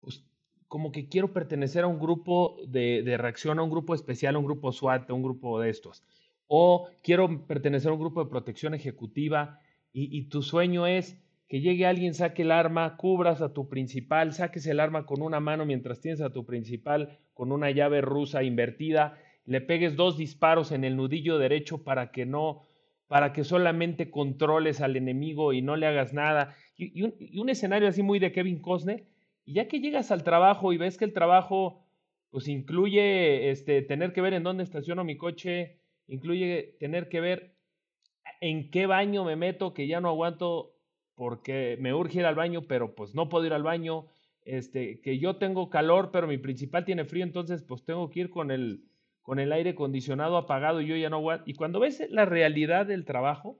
pues como que quiero pertenecer a un grupo de, reacción, a un grupo especial, a un grupo SWAT, a un grupo de estos. O quiero pertenecer a un grupo de protección ejecutiva y, tu sueño es que llegue alguien, saque el arma, cubras a tu principal, saques el arma con una mano mientras tienes a tu principal con una llave rusa invertida, le pegues dos disparos en el nudillo derecho para que no, para que solamente controles al enemigo y no le hagas nada. Y, un, escenario así muy de Kevin Costner, y ya que llegas al trabajo y ves que el trabajo pues incluye este, tener que ver en dónde estaciono mi coche, incluye tener que ver en qué baño me meto, que ya no aguanto porque me urge ir al baño, pero pues no puedo ir al baño, este, que yo tengo calor, pero mi principal tiene frío, entonces pues tengo que ir con el, con el aire acondicionado apagado y yo ya no aguanto. Y cuando ves la realidad del trabajo,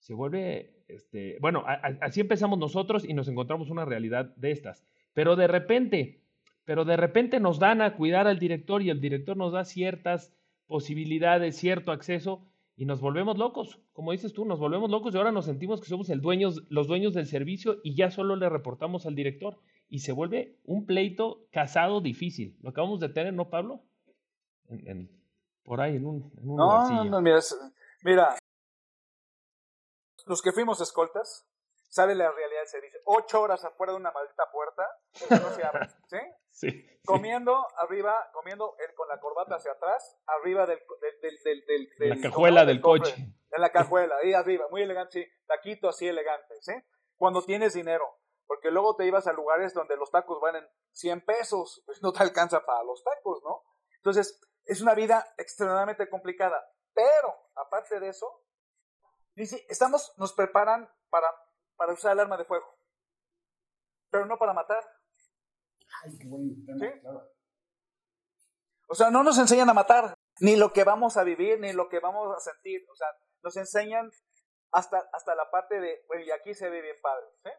se vuelve, este, bueno, así empezamos nosotros y nos encontramos una realidad de estas. Pero de repente, pero de repente nos dan a cuidar al director y el director nos da ciertas posibilidades, cierto acceso y nos volvemos locos, como dices tú, nos volvemos locos y ahora nos sentimos que somos el dueños, los dueños del servicio y ya solo le reportamos al director y se vuelve un pleito casado difícil. Lo acabamos de tener, ¿no, Pablo? En, por ahí, en un, en no, no, mira, mira, los que fuimos escoltas, sabe la realidad del servicio. Ocho horas afuera de una maldita puerta, no se abre, ¿sí? Sí, comiendo arriba, comiendo con la corbata hacia atrás, arriba del, del, del, del, la cajuela del, coche. En la cajuela, ahí arriba, muy elegante, sí, taquito así elegante, ¿sí? Cuando tienes dinero, porque luego te ibas a lugares donde los tacos valen 100 pesos, pues no te alcanza para los tacos, ¿no? Entonces, es una vida extremadamente complicada, pero aparte de eso, estamos, nos preparan para, para usar el arma de fuego, pero no para matar. O sea, no nos enseñan a matar, ni lo que vamos a vivir, ni lo que vamos a sentir. O sea, nos enseñan hasta, hasta la parte de, bueno, y aquí se ve bien padre, ¿sí?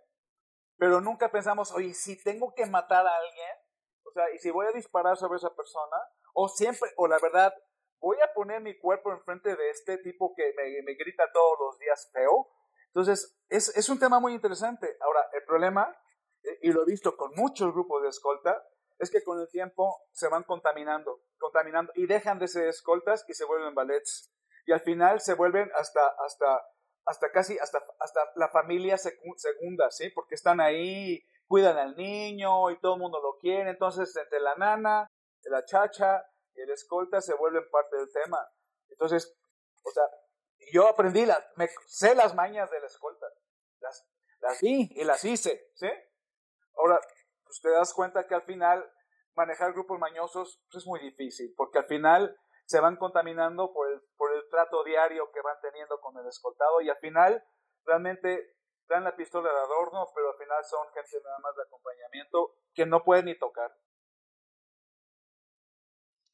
Pero nunca pensamos, oye, si tengo que matar a alguien, o sea, y si voy a disparar sobre esa persona, o siempre, o la verdad, voy a poner mi cuerpo enfrente de este tipo que me, me grita todos los días feo. Entonces, es, es un tema muy interesante. Ahora, el problema eh, y lo he visto con muchos grupos de escolta, es que con el tiempo se van contaminando, contaminando y dejan de ser escoltas y se vuelven ballets. Y al final se vuelven hasta, hasta, hasta casi, hasta, hasta la familia segunda, ¿sí? Porque están ahí, cuidan al niño y todo el mundo lo quiere. Entonces, entre la nana, la chacha y el escolta se vuelven parte del tema. Entonces, o sea, yo aprendí, la, me, sé las mañas de la escolta. Las, las vi y las hice, ¿sí? Ahora, pues te das cuenta que al final manejar grupos mañosos pues, es muy difícil, porque al final se van contaminando por el, por el trato diario que van teniendo con el escoltado y al final realmente dan la pistola de adorno, pero al final son gente nada más de acompañamiento que no pueden ni tocar.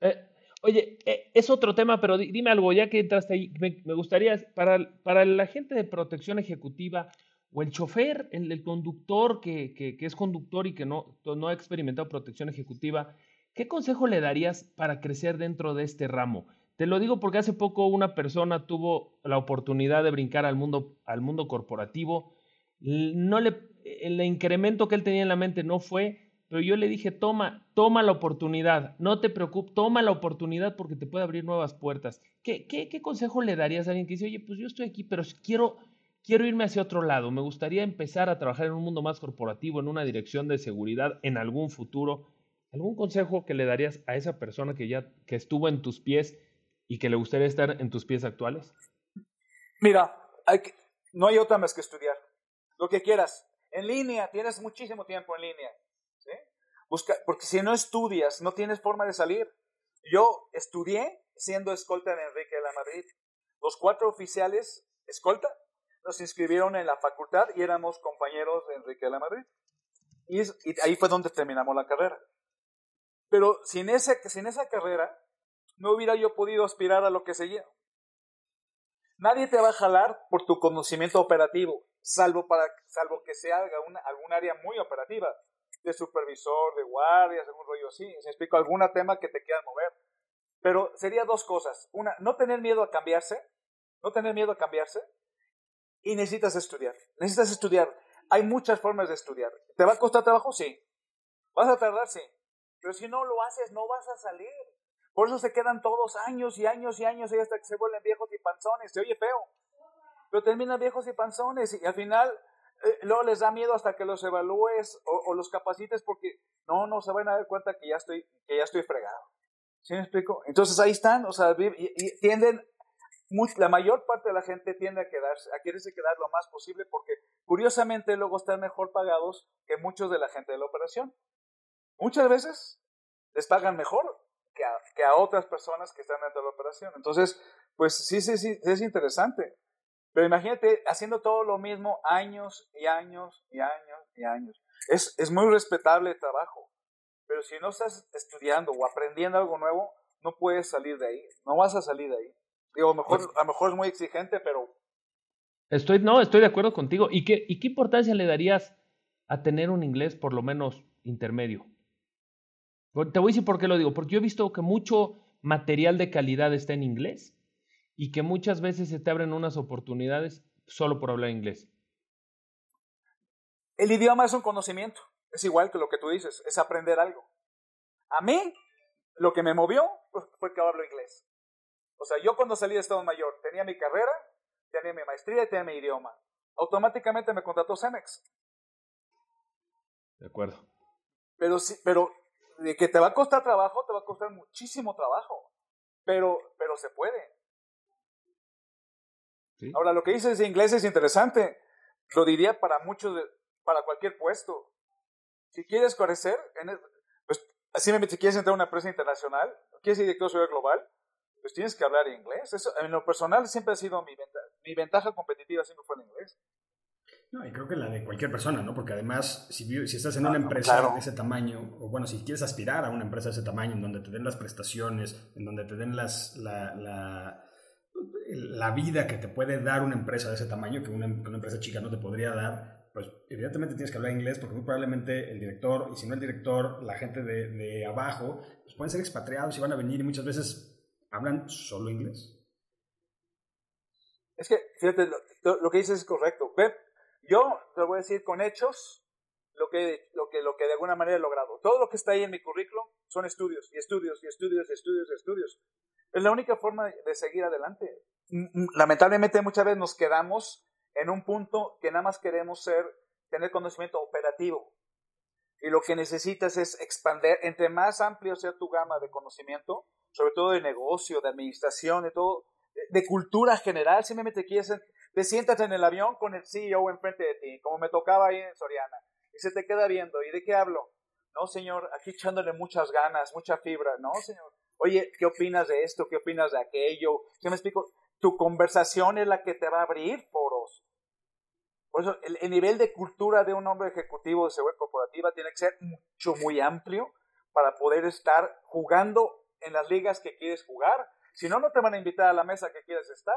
Eh, oye, eh, es otro tema, pero dime algo, ya que entraste ahí, me, gustaría, para, para la gente de protección ejecutiva, o el chofer, el, conductor que, que, es conductor y que no, no ha experimentado protección ejecutiva, ¿qué consejo le darías para crecer dentro de este ramo? Te lo digo porque hace poco una persona tuvo la oportunidad de brincar al mundo, al mundo corporativo. No le, el incremento que él tenía en la mente no fue, pero yo le dije, toma, toma la oportunidad, no te preocupes, toma la oportunidad porque te puede abrir nuevas puertas. ¿Qué, qué, qué consejo le darías a alguien que dice, oye, pues yo estoy aquí, pero quiero, quiero irme hacia otro lado, me gustaría empezar a trabajar en un mundo más corporativo, en una dirección de seguridad en algún futuro. ¿Algún consejo que le darías a esa persona que ya que estuvo en tus pies y que le gustaría estar en tus pies actuales? Mira, no hay otra más que estudiar. Lo que quieras. En línea, tienes muchísimo tiempo en línea. Busca, porque si no estudias, no tienes forma de salir. Yo estudié siendo escolta en Enrique de la Madrid. Los cuatro oficiales escolta nos inscribieron en la facultad y éramos compañeros de Enrique de la Madrid. Y, ahí fue donde terminamos la carrera. Pero sin, sin esa carrera, no hubiera yo podido aspirar a lo que seguía. Nadie te va a jalar por tu conocimiento operativo, salvo, para, salvo que sea alguna, algún área muy operativa, de supervisor, de guardias, algún rollo así. Se explico algún tema que te quieran mover. Pero sería dos cosas. Una, no tener miedo a cambiarse, no tener miedo a cambiarse, y necesitas estudiar. Necesitas estudiar. Hay muchas formas de estudiar. ¿Te va a costar trabajo? Sí. ¿Vas a tardar? Sí. Pero si no lo haces, no vas a salir. Por eso se quedan todos años y años y años y hasta que se vuelven viejos y panzones. Se oye feo. Pero terminan viejos y panzones y al final eh, luego les da miedo hasta que los evalúes o, los capacites porque no, no se van a dar cuenta que ya estoy, que ya estoy fregado. ¿Sí me explico? Entonces ahí están, o sea, y, tienden, la mayor parte de la gente tiende a quedarse, a quererse quedar lo más posible porque curiosamente luego están mejor pagados que muchos de la gente de la operación. Muchas veces les pagan mejor que a, otras personas que están dentro de la operación. Entonces, pues sí, sí, sí, es interesante. Pero imagínate haciendo todo lo mismo años y años y años y años. Es, es muy respetable el trabajo, pero si no estás estudiando o aprendiendo algo nuevo, no puedes salir de ahí, no vas a salir de ahí. Digo, a lo mejor, a lo mejor es muy exigente, pero... Estoy, no, estoy de acuerdo contigo. ¿Y qué, ¿Y qué importancia le darías a tener un inglés por lo menos intermedio? Te voy a decir por qué lo digo, porque yo he visto que mucho material de calidad está en inglés y que muchas veces se te abren unas oportunidades solo por hablar inglés. El idioma es un conocimiento, es igual que lo que tú dices, es aprender algo. A mí, lo que me movió fue que hablo inglés. O sea, yo cuando salí de Estado Mayor tenía mi carrera, tenía mi maestría y tenía mi idioma. Automáticamente me contrató Cemex. De acuerdo. Pero sí, pero de que te va a costar trabajo, te va a costar muchísimo trabajo, pero, pero se puede. Ahora, lo que dices de inglés es interesante. Lo diría para muchos, para cualquier puesto. Si quieres crecer, en pues así si quieres entrar a una empresa internacional, quieres ser director social global, pues tienes que hablar inglés. Eso, en lo personal siempre ha sido mi ventaja. Mi ventaja competitiva siempre fue el inglés. No, y creo que la de cualquier persona, ¿no? Porque además, si, si estás en una empresa de ese tamaño, o bueno, si quieres aspirar a una empresa de ese tamaño, en donde te den las prestaciones, en donde te den las, la, la, la vida que te puede dar una empresa de ese tamaño, que una, una, empresa chica no te podría dar, pues evidentemente tienes que hablar inglés, porque muy probablemente el director, y si no el director, la gente de, de abajo, pues pueden ser expatriados y van a venir y muchas veces hablan solo inglés. Es que, fíjate, lo, lo que dices es correcto. Pep, yo te voy a decir con hechos lo que, lo, que, lo que de alguna manera he logrado. Todo lo que está ahí en mi currículum son estudios y estudios y estudios y estudios y estudios. Es la única forma de seguir adelante. Lamentablemente muchas veces nos quedamos en un punto que nada más queremos ser, tener conocimiento operativo. Y lo que necesitas es expandir, entre más amplio sea tu gama de conocimiento, sobre todo de negocio, de administración, de todo, de, cultura general, simplemente quieres te sientas en el avión con el CEO enfrente de ti, como me tocaba ahí en Soriana, y se te queda viendo, ¿y de qué hablo? No, señor, aquí echándole muchas ganas, mucha fibra, no, señor. Oye, ¿qué opinas de esto? ¿Qué opinas de aquello? ¿Qué me explico? Tu conversación es la que te va a abrir foros. Por eso, el, el nivel de cultura de un hombre ejecutivo de seguridad corporativa tiene que ser mucho, muy amplio para poder estar jugando en las ligas que quieres jugar. Si no, no te van a invitar a la mesa que quieres estar.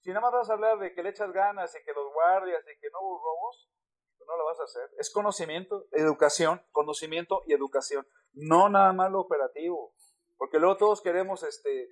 Si nada más vas a hablar de que le echas ganas y que los guardias y que no hubo robos, pues no lo vas a hacer. Es conocimiento, educación, conocimiento y educación. No nada más lo operativo. Porque luego todos queremos este,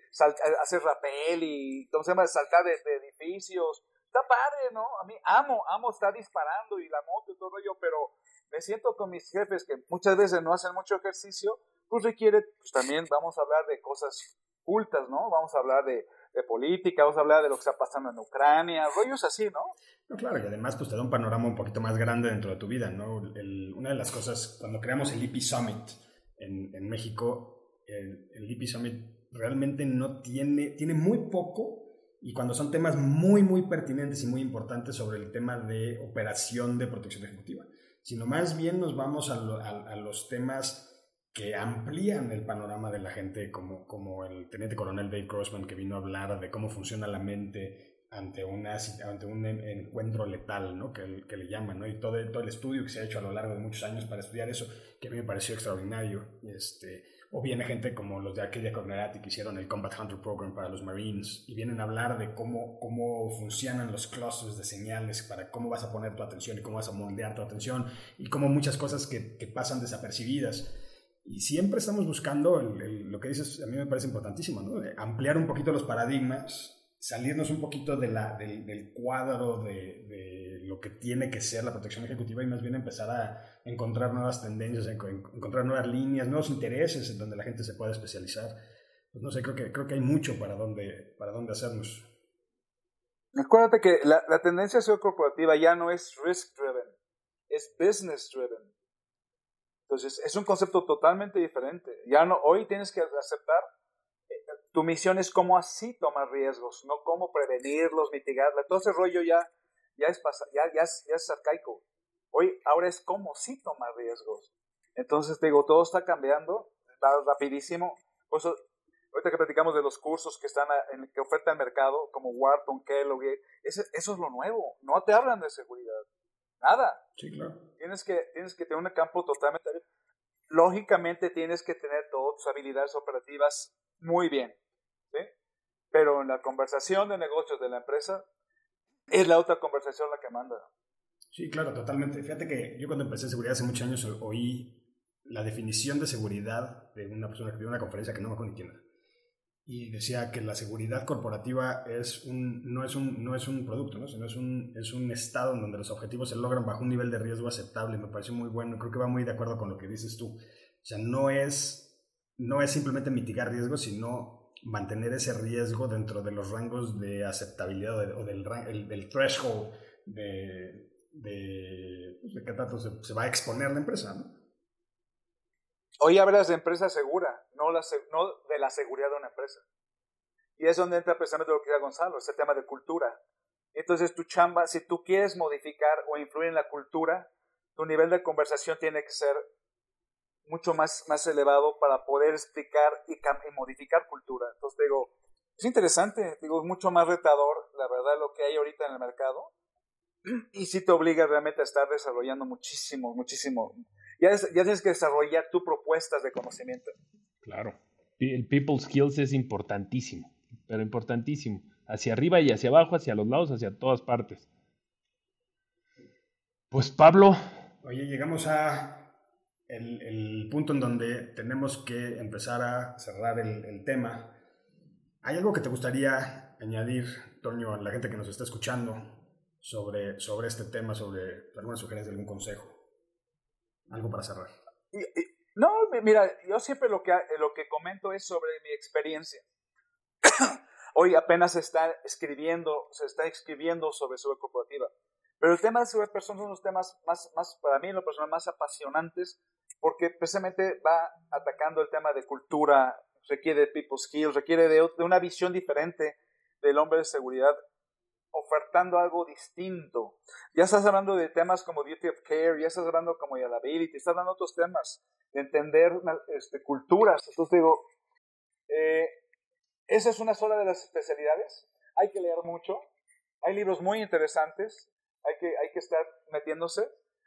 hacer rapel y, ¿cómo se llama? Saltar de, edificios. Está padre, ¿no? A mí amo, amo estar disparando y la moto y todo ello, pero me siento con mis jefes que muchas veces no hacen mucho ejercicio, pues requiere, pues también vamos a hablar de cosas cultas, ¿no? Vamos a hablar de, de política, vamos a hablar de lo que está pasando en Ucrania, rollos así, ¿no? No, claro, y además pues te da un panorama un poquito más grande dentro de tu vida, ¿no? una de las cosas, cuando creamos el IP Summit en, en México, el, el IP Summit realmente no tiene, tiene muy poco y cuando son temas muy, muy pertinentes y muy importantes sobre el tema de operación de protección ejecutiva, sino más bien nos vamos a, a, los temas que amplían el panorama de la gente, como, como el teniente coronel Dave Grossman que vino a hablar de cómo funciona la mente ante, una, ante un encuentro letal, ¿no? que, que le llaman, ¿no? y todo, todo el estudio que se ha hecho a lo largo de muchos años para estudiar eso, que a mí me pareció extraordinario. Este, o viene gente como los de aquella Cognerati que hicieron el Combat Hunter Program para los Marines y vienen a hablar de cómo, cómo funcionan los clusters de señales, para cómo vas a poner tu atención y cómo vas a moldear tu atención y cómo muchas cosas que, pasan desapercibidas. Y siempre estamos buscando, lo que dices a mí me parece importantísimo, ¿no? ampliar un poquito los paradigmas, salirnos un poquito de la, del, cuadro de, de, lo que tiene que ser la protección ejecutiva y más bien empezar a encontrar nuevas tendencias, encontrar nuevas líneas, nuevos intereses en donde la gente se pueda especializar. Pues no sé, creo que, creo que hay mucho para dónde, para dónde hacernos. Acuérdate que la, la tendencia corporativa ya no es risk driven, es business driven. Entonces, es un concepto totalmente diferente. Ya no, hoy tienes que aceptar tu misión es cómo así tomar riesgos, no cómo prevenirlos, mitigarlos. Todo ese rollo ya, ya, es, ya, ya, es, ya es arcaico. Hoy, ahora es cómo sí tomar riesgos. Entonces, te digo, todo está cambiando, está rapidísimo. Por eso, ahorita que platicamos de los cursos que están en, que oferta el mercado, como Wharton, Kellogg, eso es lo nuevo. No te hablan de seguridad. Nada. Sí, claro. Tienes que, tienes que tener un campo totalmente Lógicamente tienes que tener todas tus habilidades operativas muy bien pero en la conversación de negocios de la empresa es la otra conversación la que manda. Sí, claro, totalmente. Fíjate que yo cuando empecé en seguridad hace muchos años oí la definición de seguridad de una persona que dio una conferencia que no me acuerdo ni quién era. Y decía que la seguridad corporativa es un, no, es un, no es un producto, ¿no? sino es un, es un estado en donde los objetivos se logran bajo un nivel de riesgo aceptable. Me pareció muy bueno, creo que va muy de acuerdo con lo que dices tú. O sea, no es, no es simplemente mitigar riesgos, sino mantener ese riesgo dentro de los rangos de aceptabilidad o, del, el, threshold de, de, pues, qué tanto se, va a exponer la empresa. ¿no? Hoy hablas de empresa segura, no, la, no de la seguridad de una empresa. Y es donde entra precisamente lo que decía Gonzalo, ese tema de cultura. Entonces tu chamba, si tú quieres modificar o influir en la cultura, tu nivel de conversación tiene que ser mucho más, más elevado para poder explicar y, y modificar cultura. Entonces digo, es interesante, digo, es mucho más retador, la verdad, lo que hay ahorita en el mercado. Y sí te obliga realmente a estar desarrollando muchísimo, muchísimo. Ya, ya tienes que desarrollar tus propuestas de conocimiento. Claro. El people skills es importantísimo, pero importantísimo. Hacia arriba y hacia abajo, hacia los lados, hacia todas partes. Pues Pablo. Oye, llegamos a el, punto en donde tenemos que empezar a cerrar el, tema. ¿Hay algo que te gustaría añadir, Toño, a la gente que nos está escuchando sobre, sobre este tema, sobre alguna sugerencia, algún consejo? Algo para cerrar. No, mira, yo siempre lo que, lo que comento es sobre mi experiencia. Hoy apenas se está escribiendo, se está escribiendo sobre seguridad corporativa. Pero el tema de seguridad personal son los temas más, más, para mí en lo personal, más apasionantes porque precisamente va atacando el tema de cultura, requiere de people skills, requiere de, una visión diferente del hombre de seguridad, ofertando algo distinto. Ya estás hablando de temas como duty of care, ya estás hablando como reliability, estás hablando de otros temas, de entender este, culturas. Entonces digo, eh, esa es una sola de las especialidades. Hay que leer mucho, hay libros muy interesantes, hay que, hay que estar metiéndose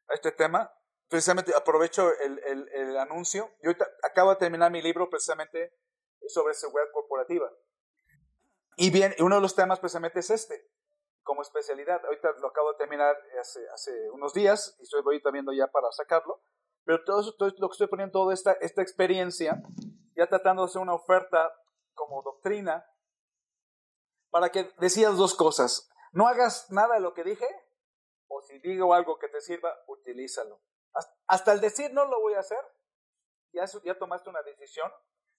a este tema precisamente aprovecho el, el, el anuncio. Yo acabo de terminar mi libro precisamente sobre seguridad corporativa. Y bien, uno de los temas precisamente es este, como especialidad. Ahorita lo acabo de terminar hace, hace unos días y estoy ahorita viendo ya para sacarlo. Pero todo, eso, todo lo que estoy poniendo, toda esta, esta experiencia, ya tratando de hacer una oferta como doctrina, para que decidas dos cosas. No hagas nada de lo que dije, o si digo algo que te sirva, utilízalo. Hasta el decir no lo voy a hacer, ya, ya tomaste una decisión,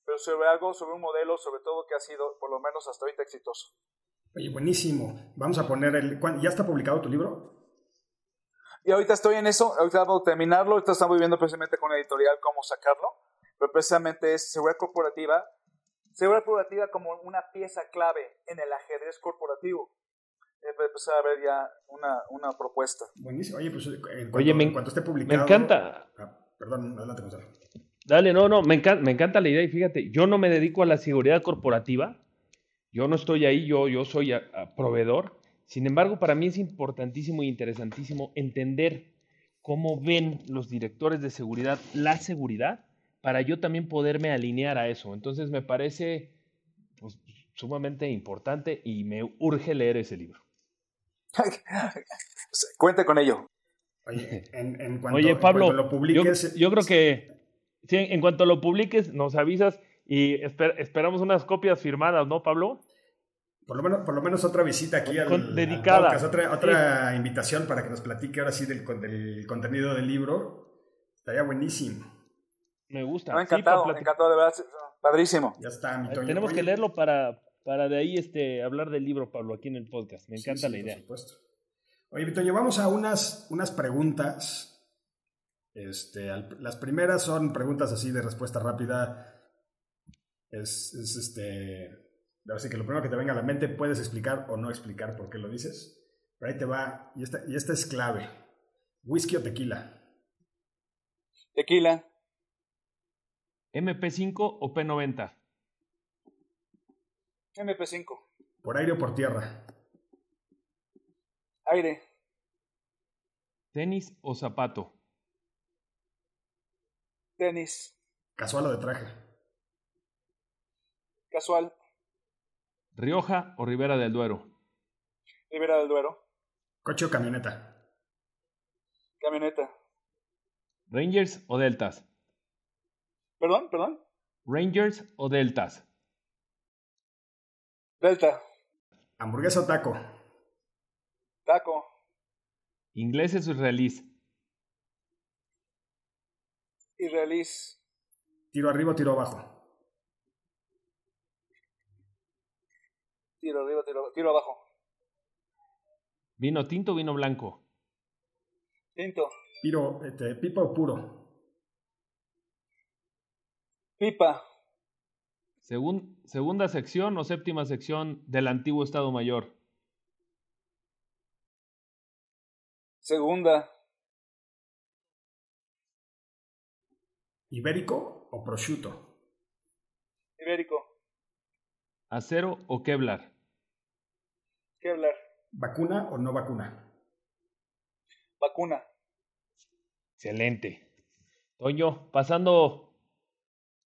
pero sobre algo, sobre un modelo, sobre todo que ha sido, por lo menos hasta ahorita, exitoso. Oye, buenísimo. Vamos a poner el... ¿Ya está publicado tu libro? Y ahorita estoy en eso, ahorita vamos a terminarlo, ahorita estamos viendo precisamente con la editorial cómo sacarlo, pero precisamente es seguridad corporativa, seguridad corporativa como una pieza clave en el ajedrez corporativo. Eh, empezar a ver ya una, una propuesta. Buenísimo. Oye, pues en cuanto, Oye, me, en cuanto esté publicado... Me encanta. Ah, perdón, adelante, Gonzalo. Dale, no, no, me encanta, me encanta la idea y fíjate, yo no me dedico a la seguridad corporativa, yo no estoy ahí, yo, yo soy a, a proveedor, sin embargo, para mí es importantísimo e interesantísimo entender cómo ven los directores de seguridad la seguridad para yo también poderme alinear a eso. Entonces me parece pues, sumamente importante y me urge leer ese libro. Cuente con ello. Oye, en, en cuanto, Oye, Pablo, en cuanto lo publiques, yo, yo, creo que sí, en cuanto lo publiques nos avisas y esper, esperamos unas copias firmadas, ¿no, Pablo? Por lo, menos, por lo menos otra visita aquí al, Con, dedicada. al podcast, otra, otra sí. invitación para que nos platique ahora sí del, del, contenido del libro. Estaría buenísimo. Me gusta. Me ha encantado, sí, me encantado, de verdad. Padrísimo. Ya está, mi Toño. Tenemos Oye, que leerlo para, para de ahí este, hablar del libro, Pablo, aquí en el podcast. Me encanta sí, la idea. Por supuesto. Oye, Vitoño, vamos a unas, unas preguntas. Este, al, las primeras son preguntas así de respuesta rápida. Es, es este Así que lo primero que te venga a la mente, puedes explicar o no explicar por qué lo dices. Pero ahí te va, y esta, y esta es clave. ¿Whisky o tequila? Tequila. ¿MP5 o P90? MP5. ¿Por aire o por tierra? Aire. ¿Tenis o zapato? Tenis. ¿Casual o de traje? Casual. ¿Rioja o Ribera del Duero? Ribera del Duero. ¿Coche o camioneta? Camioneta. ¿Rangers o Deltas? ¿Perdón? ¿Perdón? ¿Rangers o Deltas? Delta. ¿Hamburguesa o taco? Taco. ¿Ingleses o israelíes? Israelíes. ¿Tiro arriba o tiro abajo? Tiro arriba, tiro, tiro abajo. ¿Vino tinto o vino blanco? Tinto. Piro, este, ¿Pipa o puro? Pipa. Segun, ¿Segunda sección o séptima sección del antiguo Estado Mayor? Segunda. ¿Ibérico o prosciutto? Ibérico. ¿Acero o Kevlar? Kevlar. ¿Vacuna o no vacuna? Vacuna. Excelente. Toño, pasando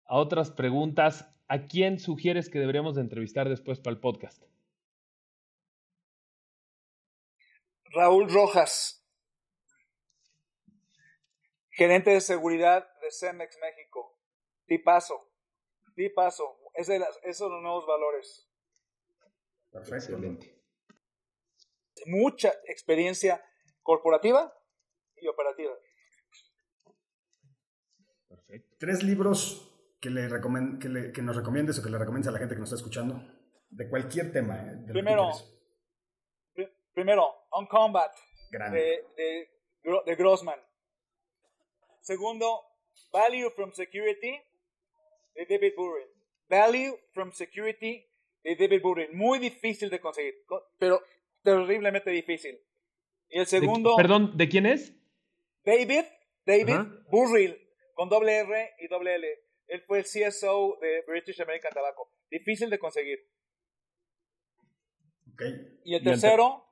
a otras preguntas, ¿a quién sugieres que deberíamos de entrevistar después para el podcast? Raúl Rojas, gerente de seguridad de Cemex México. Tipazo, tipazo. Es de las, esos son los nuevos valores. Perfecto. Excelente. Mucha experiencia corporativa y operativa. Perfecto. Tres libros que, le recomend, que, le, que, nos recomiendes o que le recomiendes a la gente que nos está escuchando, de cualquier tema. ¿eh? De primero, pr primero, On Combat, de, de, de Grossman. Segundo, Value from Security, de David Burry. Value from Security, de David Burry. Muy difícil de conseguir, pero terriblemente difícil. Y el segundo... De, perdón, ¿de quién es? David, David uh -huh. Burrill, con doble R y doble L. Él fue el CSO de British American Tobacco. Difícil de conseguir. Okay. Y el tercero,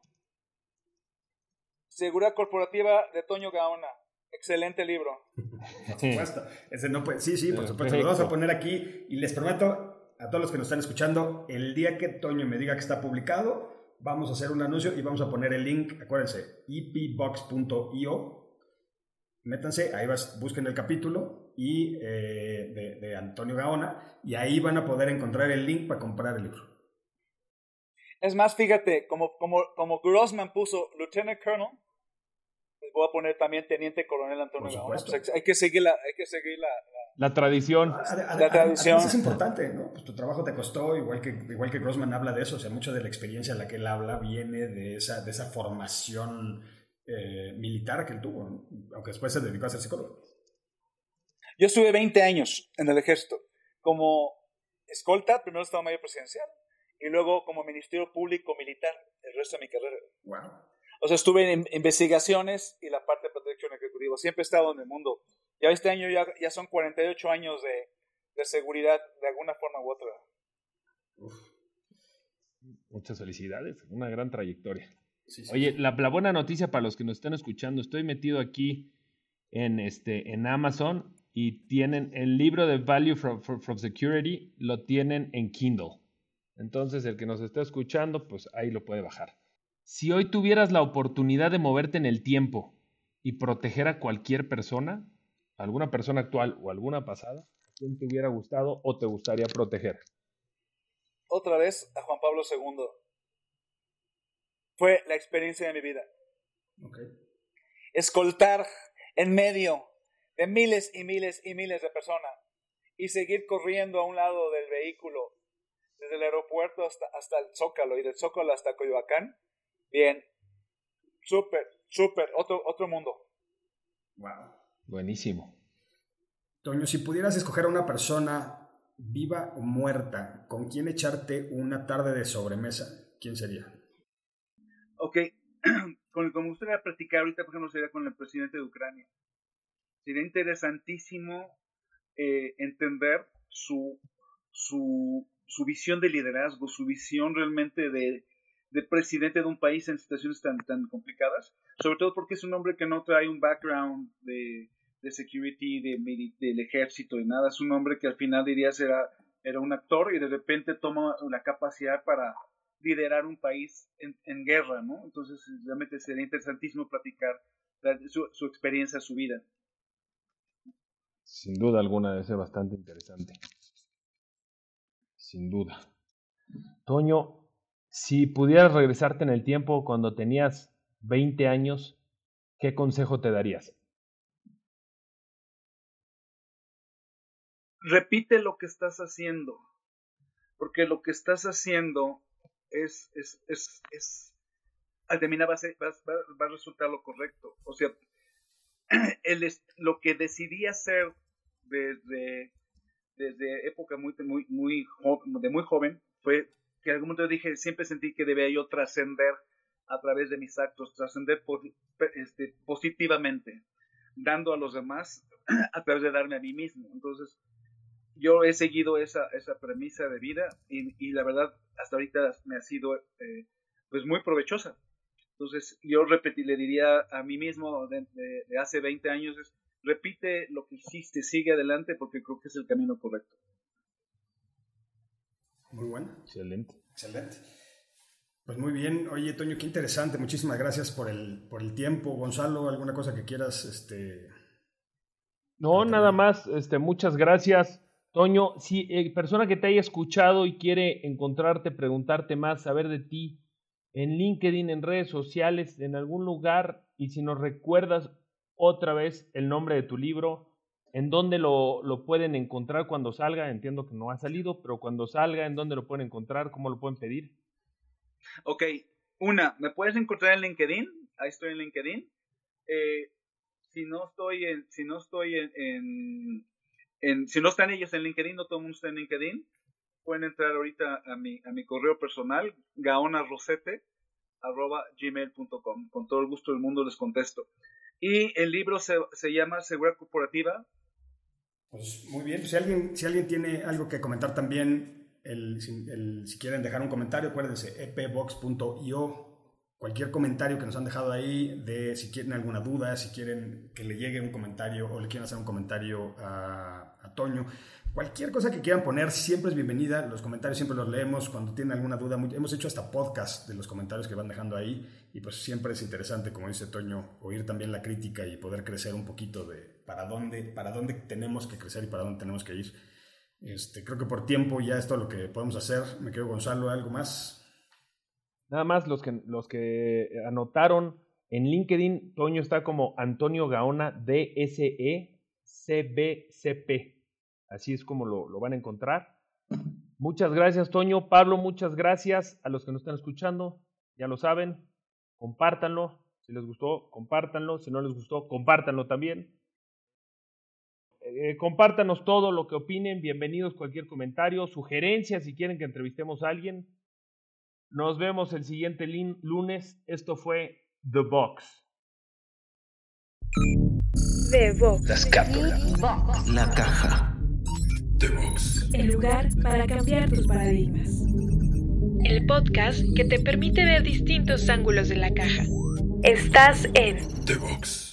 Seguridad Corporativa de Toño Gaona. Excelente libro. por supuesto. Ese no puede, sí, sí, por supuesto. Lo vamos a poner aquí y les prometo a todos los que nos están escuchando, el día que Toño me diga que está publicado, vamos a hacer un anuncio y vamos a poner el link, acuérdense, epbox.io. Métanse, ahí vas, busquen el capítulo y, eh, de, de Antonio Gaona y ahí van a poder encontrar el link para comprar el libro. Es más, fíjate, como, como, como Grossman puso Lieutenant Colonel, voy a poner también Teniente Coronel Antonio Gaona. Pues hay que seguir la, hay que seguir la, la, tradición. la tradición. es importante, ¿no? Pues tu trabajo te costó, igual que, igual que Grossman habla de eso, o sea, mucho de la experiencia en la que él habla viene de esa, de esa formación eh, militar que él tuvo, aunque después se dedicó a ser psicólogo. Yo estuve 20 años en el ejército como escolta, primero Estado Mayor Presidencial, y luego como Ministerio Público Militar el resto de mi carrera. Wow. O sea, estuve en investigaciones y la parte de protección ejecutiva. Siempre he estado en el mundo. Ya este año ya, ya son 48 años de, de seguridad de alguna forma u otra. Muchas felicidades, una gran trayectoria. Oye, la, la, buena noticia para los que nos están escuchando, estoy metido aquí en, este, en Amazon y tienen el libro de Value from, from Security, lo tienen en Kindle. Entonces, el que nos está escuchando, pues ahí lo puede bajar. Si hoy tuvieras la oportunidad de moverte en el tiempo y proteger a cualquier persona, alguna persona actual o alguna pasada, ¿a quién te hubiera gustado o te gustaría proteger? Otra vez a Juan Pablo II. Fue la experiencia de mi vida. Escoltar en medio de miles y miles y miles de personas y seguir corriendo a un lado del vehículo desde el aeropuerto hasta, hasta el Zócalo y del Zócalo hasta Coyoacán Bien. Súper, súper. Otro, otro mundo. Wow. Buenísimo. Toño, si pudieras escoger a una persona viva o muerta, ¿con quién echarte una tarde de sobremesa? ¿Quién sería? Ok. con el que me gustaría platicar ahorita, por ejemplo, sería con el presidente de Ucrania. Sería interesantísimo eh, entender su, su, su visión de liderazgo, su visión realmente de, de presidente de un país en situaciones tan, tan complicadas, sobre todo porque es un hombre que no trae un background de, de security, de, del ejército y nada, es un hombre que al final dirías era, era un actor y de repente toma la capacidad para liderar un país en, en guerra, ¿no? Entonces realmente sería interesantísimo platicar su experiencia, su vida. Sin duda alguna debe ser bastante interesante. Sin duda. Toño, si pudieras regresarte en el tiempo cuando tenías 20 años, ¿qué consejo te darías? Repite lo que estás haciendo, porque lo que estás haciendo es, es, es, es al terminar va a, resultar lo correcto. O sea, el, lo que decidí hacer desde, desde época muy, muy, muy, de muy joven fue que en algún momento dije, siempre sentí que debía yo trascender a través de mis actos, trascender este, positivamente, dando a los demás a través de darme a mí mismo. Entonces, yo he seguido esa, esa premisa de vida y, la verdad, hasta ahorita me ha sido eh, pues muy provechosa. Entonces, yo repetí, le diría a mí mismo de, hace 20 años, es, repite lo que hiciste, sigue adelante porque creo que es el camino correcto. Muy bueno. Excelente. Excelente. Pues muy bien. Oye, Toño, qué interesante. Muchísimas gracias por el, por el tiempo. Gonzalo, ¿alguna cosa que quieras? Este, no, nada más. Este, muchas gracias. Toño, si eh, persona que te haya escuchado y quiere encontrarte, preguntarte más, saber de ti, en LinkedIn, en redes sociales, en algún lugar, y si nos recuerdas otra vez el nombre de tu libro, ¿En dónde lo, lo, pueden encontrar cuando salga? Entiendo que no ha salido, pero cuando salga, ¿en dónde lo pueden encontrar? ¿Cómo lo pueden pedir? Ok, una, me puedes encontrar en LinkedIn, ahí estoy en LinkedIn. Eh, si no estoy en, si no estoy en, si no están ellos en LinkedIn, no todo el mundo está en LinkedIn, pueden entrar ahorita a mi, a mi correo personal, gaonarosete, arroba gmail.com. Con todo el gusto del mundo les contesto. Y el libro se, se llama Seguridad Corporativa, pues muy bien, si alguien, si alguien tiene algo que comentar también, el, si quieren dejar un comentario, acuérdense, epbox.io, cualquier comentario que nos han dejado ahí, de si quieren alguna duda, si quieren que le llegue un comentario o le quieren hacer un comentario a, a Toño, Cualquier cosa que quieran poner siempre es bienvenida. Los comentarios siempre los leemos. Cuando tienen alguna duda, hemos hecho hasta podcast de los comentarios que van dejando ahí. Y pues siempre es interesante, como dice Toño, oír también la crítica y poder crecer un poquito de para dónde, para dónde tenemos que crecer y para dónde tenemos que ir. Este, creo que por tiempo ya es todo lo que podemos hacer. Me quedo Gonzalo, ¿algo más? Nada más los que, los que anotaron En LinkedIn, Toño está como Antonio Gaona DSE CBCP. Así es como lo, lo van a encontrar. Muchas gracias, Toño. Pablo, muchas gracias a los que nos están escuchando. Ya lo saben, compártanlo. Si les gustó, compártanlo. Si no les gustó, compártanlo también. Eh, compártanos todo lo que opinen. Bienvenidos cualquier comentario, sugerencia si quieren que entrevistemos a alguien. Nos vemos el siguiente lunes. Esto fue The Box. The Box. Las cápsulas. La caja. The Box. El lugar para cambiar tus paradigmas. El podcast que te permite ver distintos ángulos de la caja. Estás en The Box.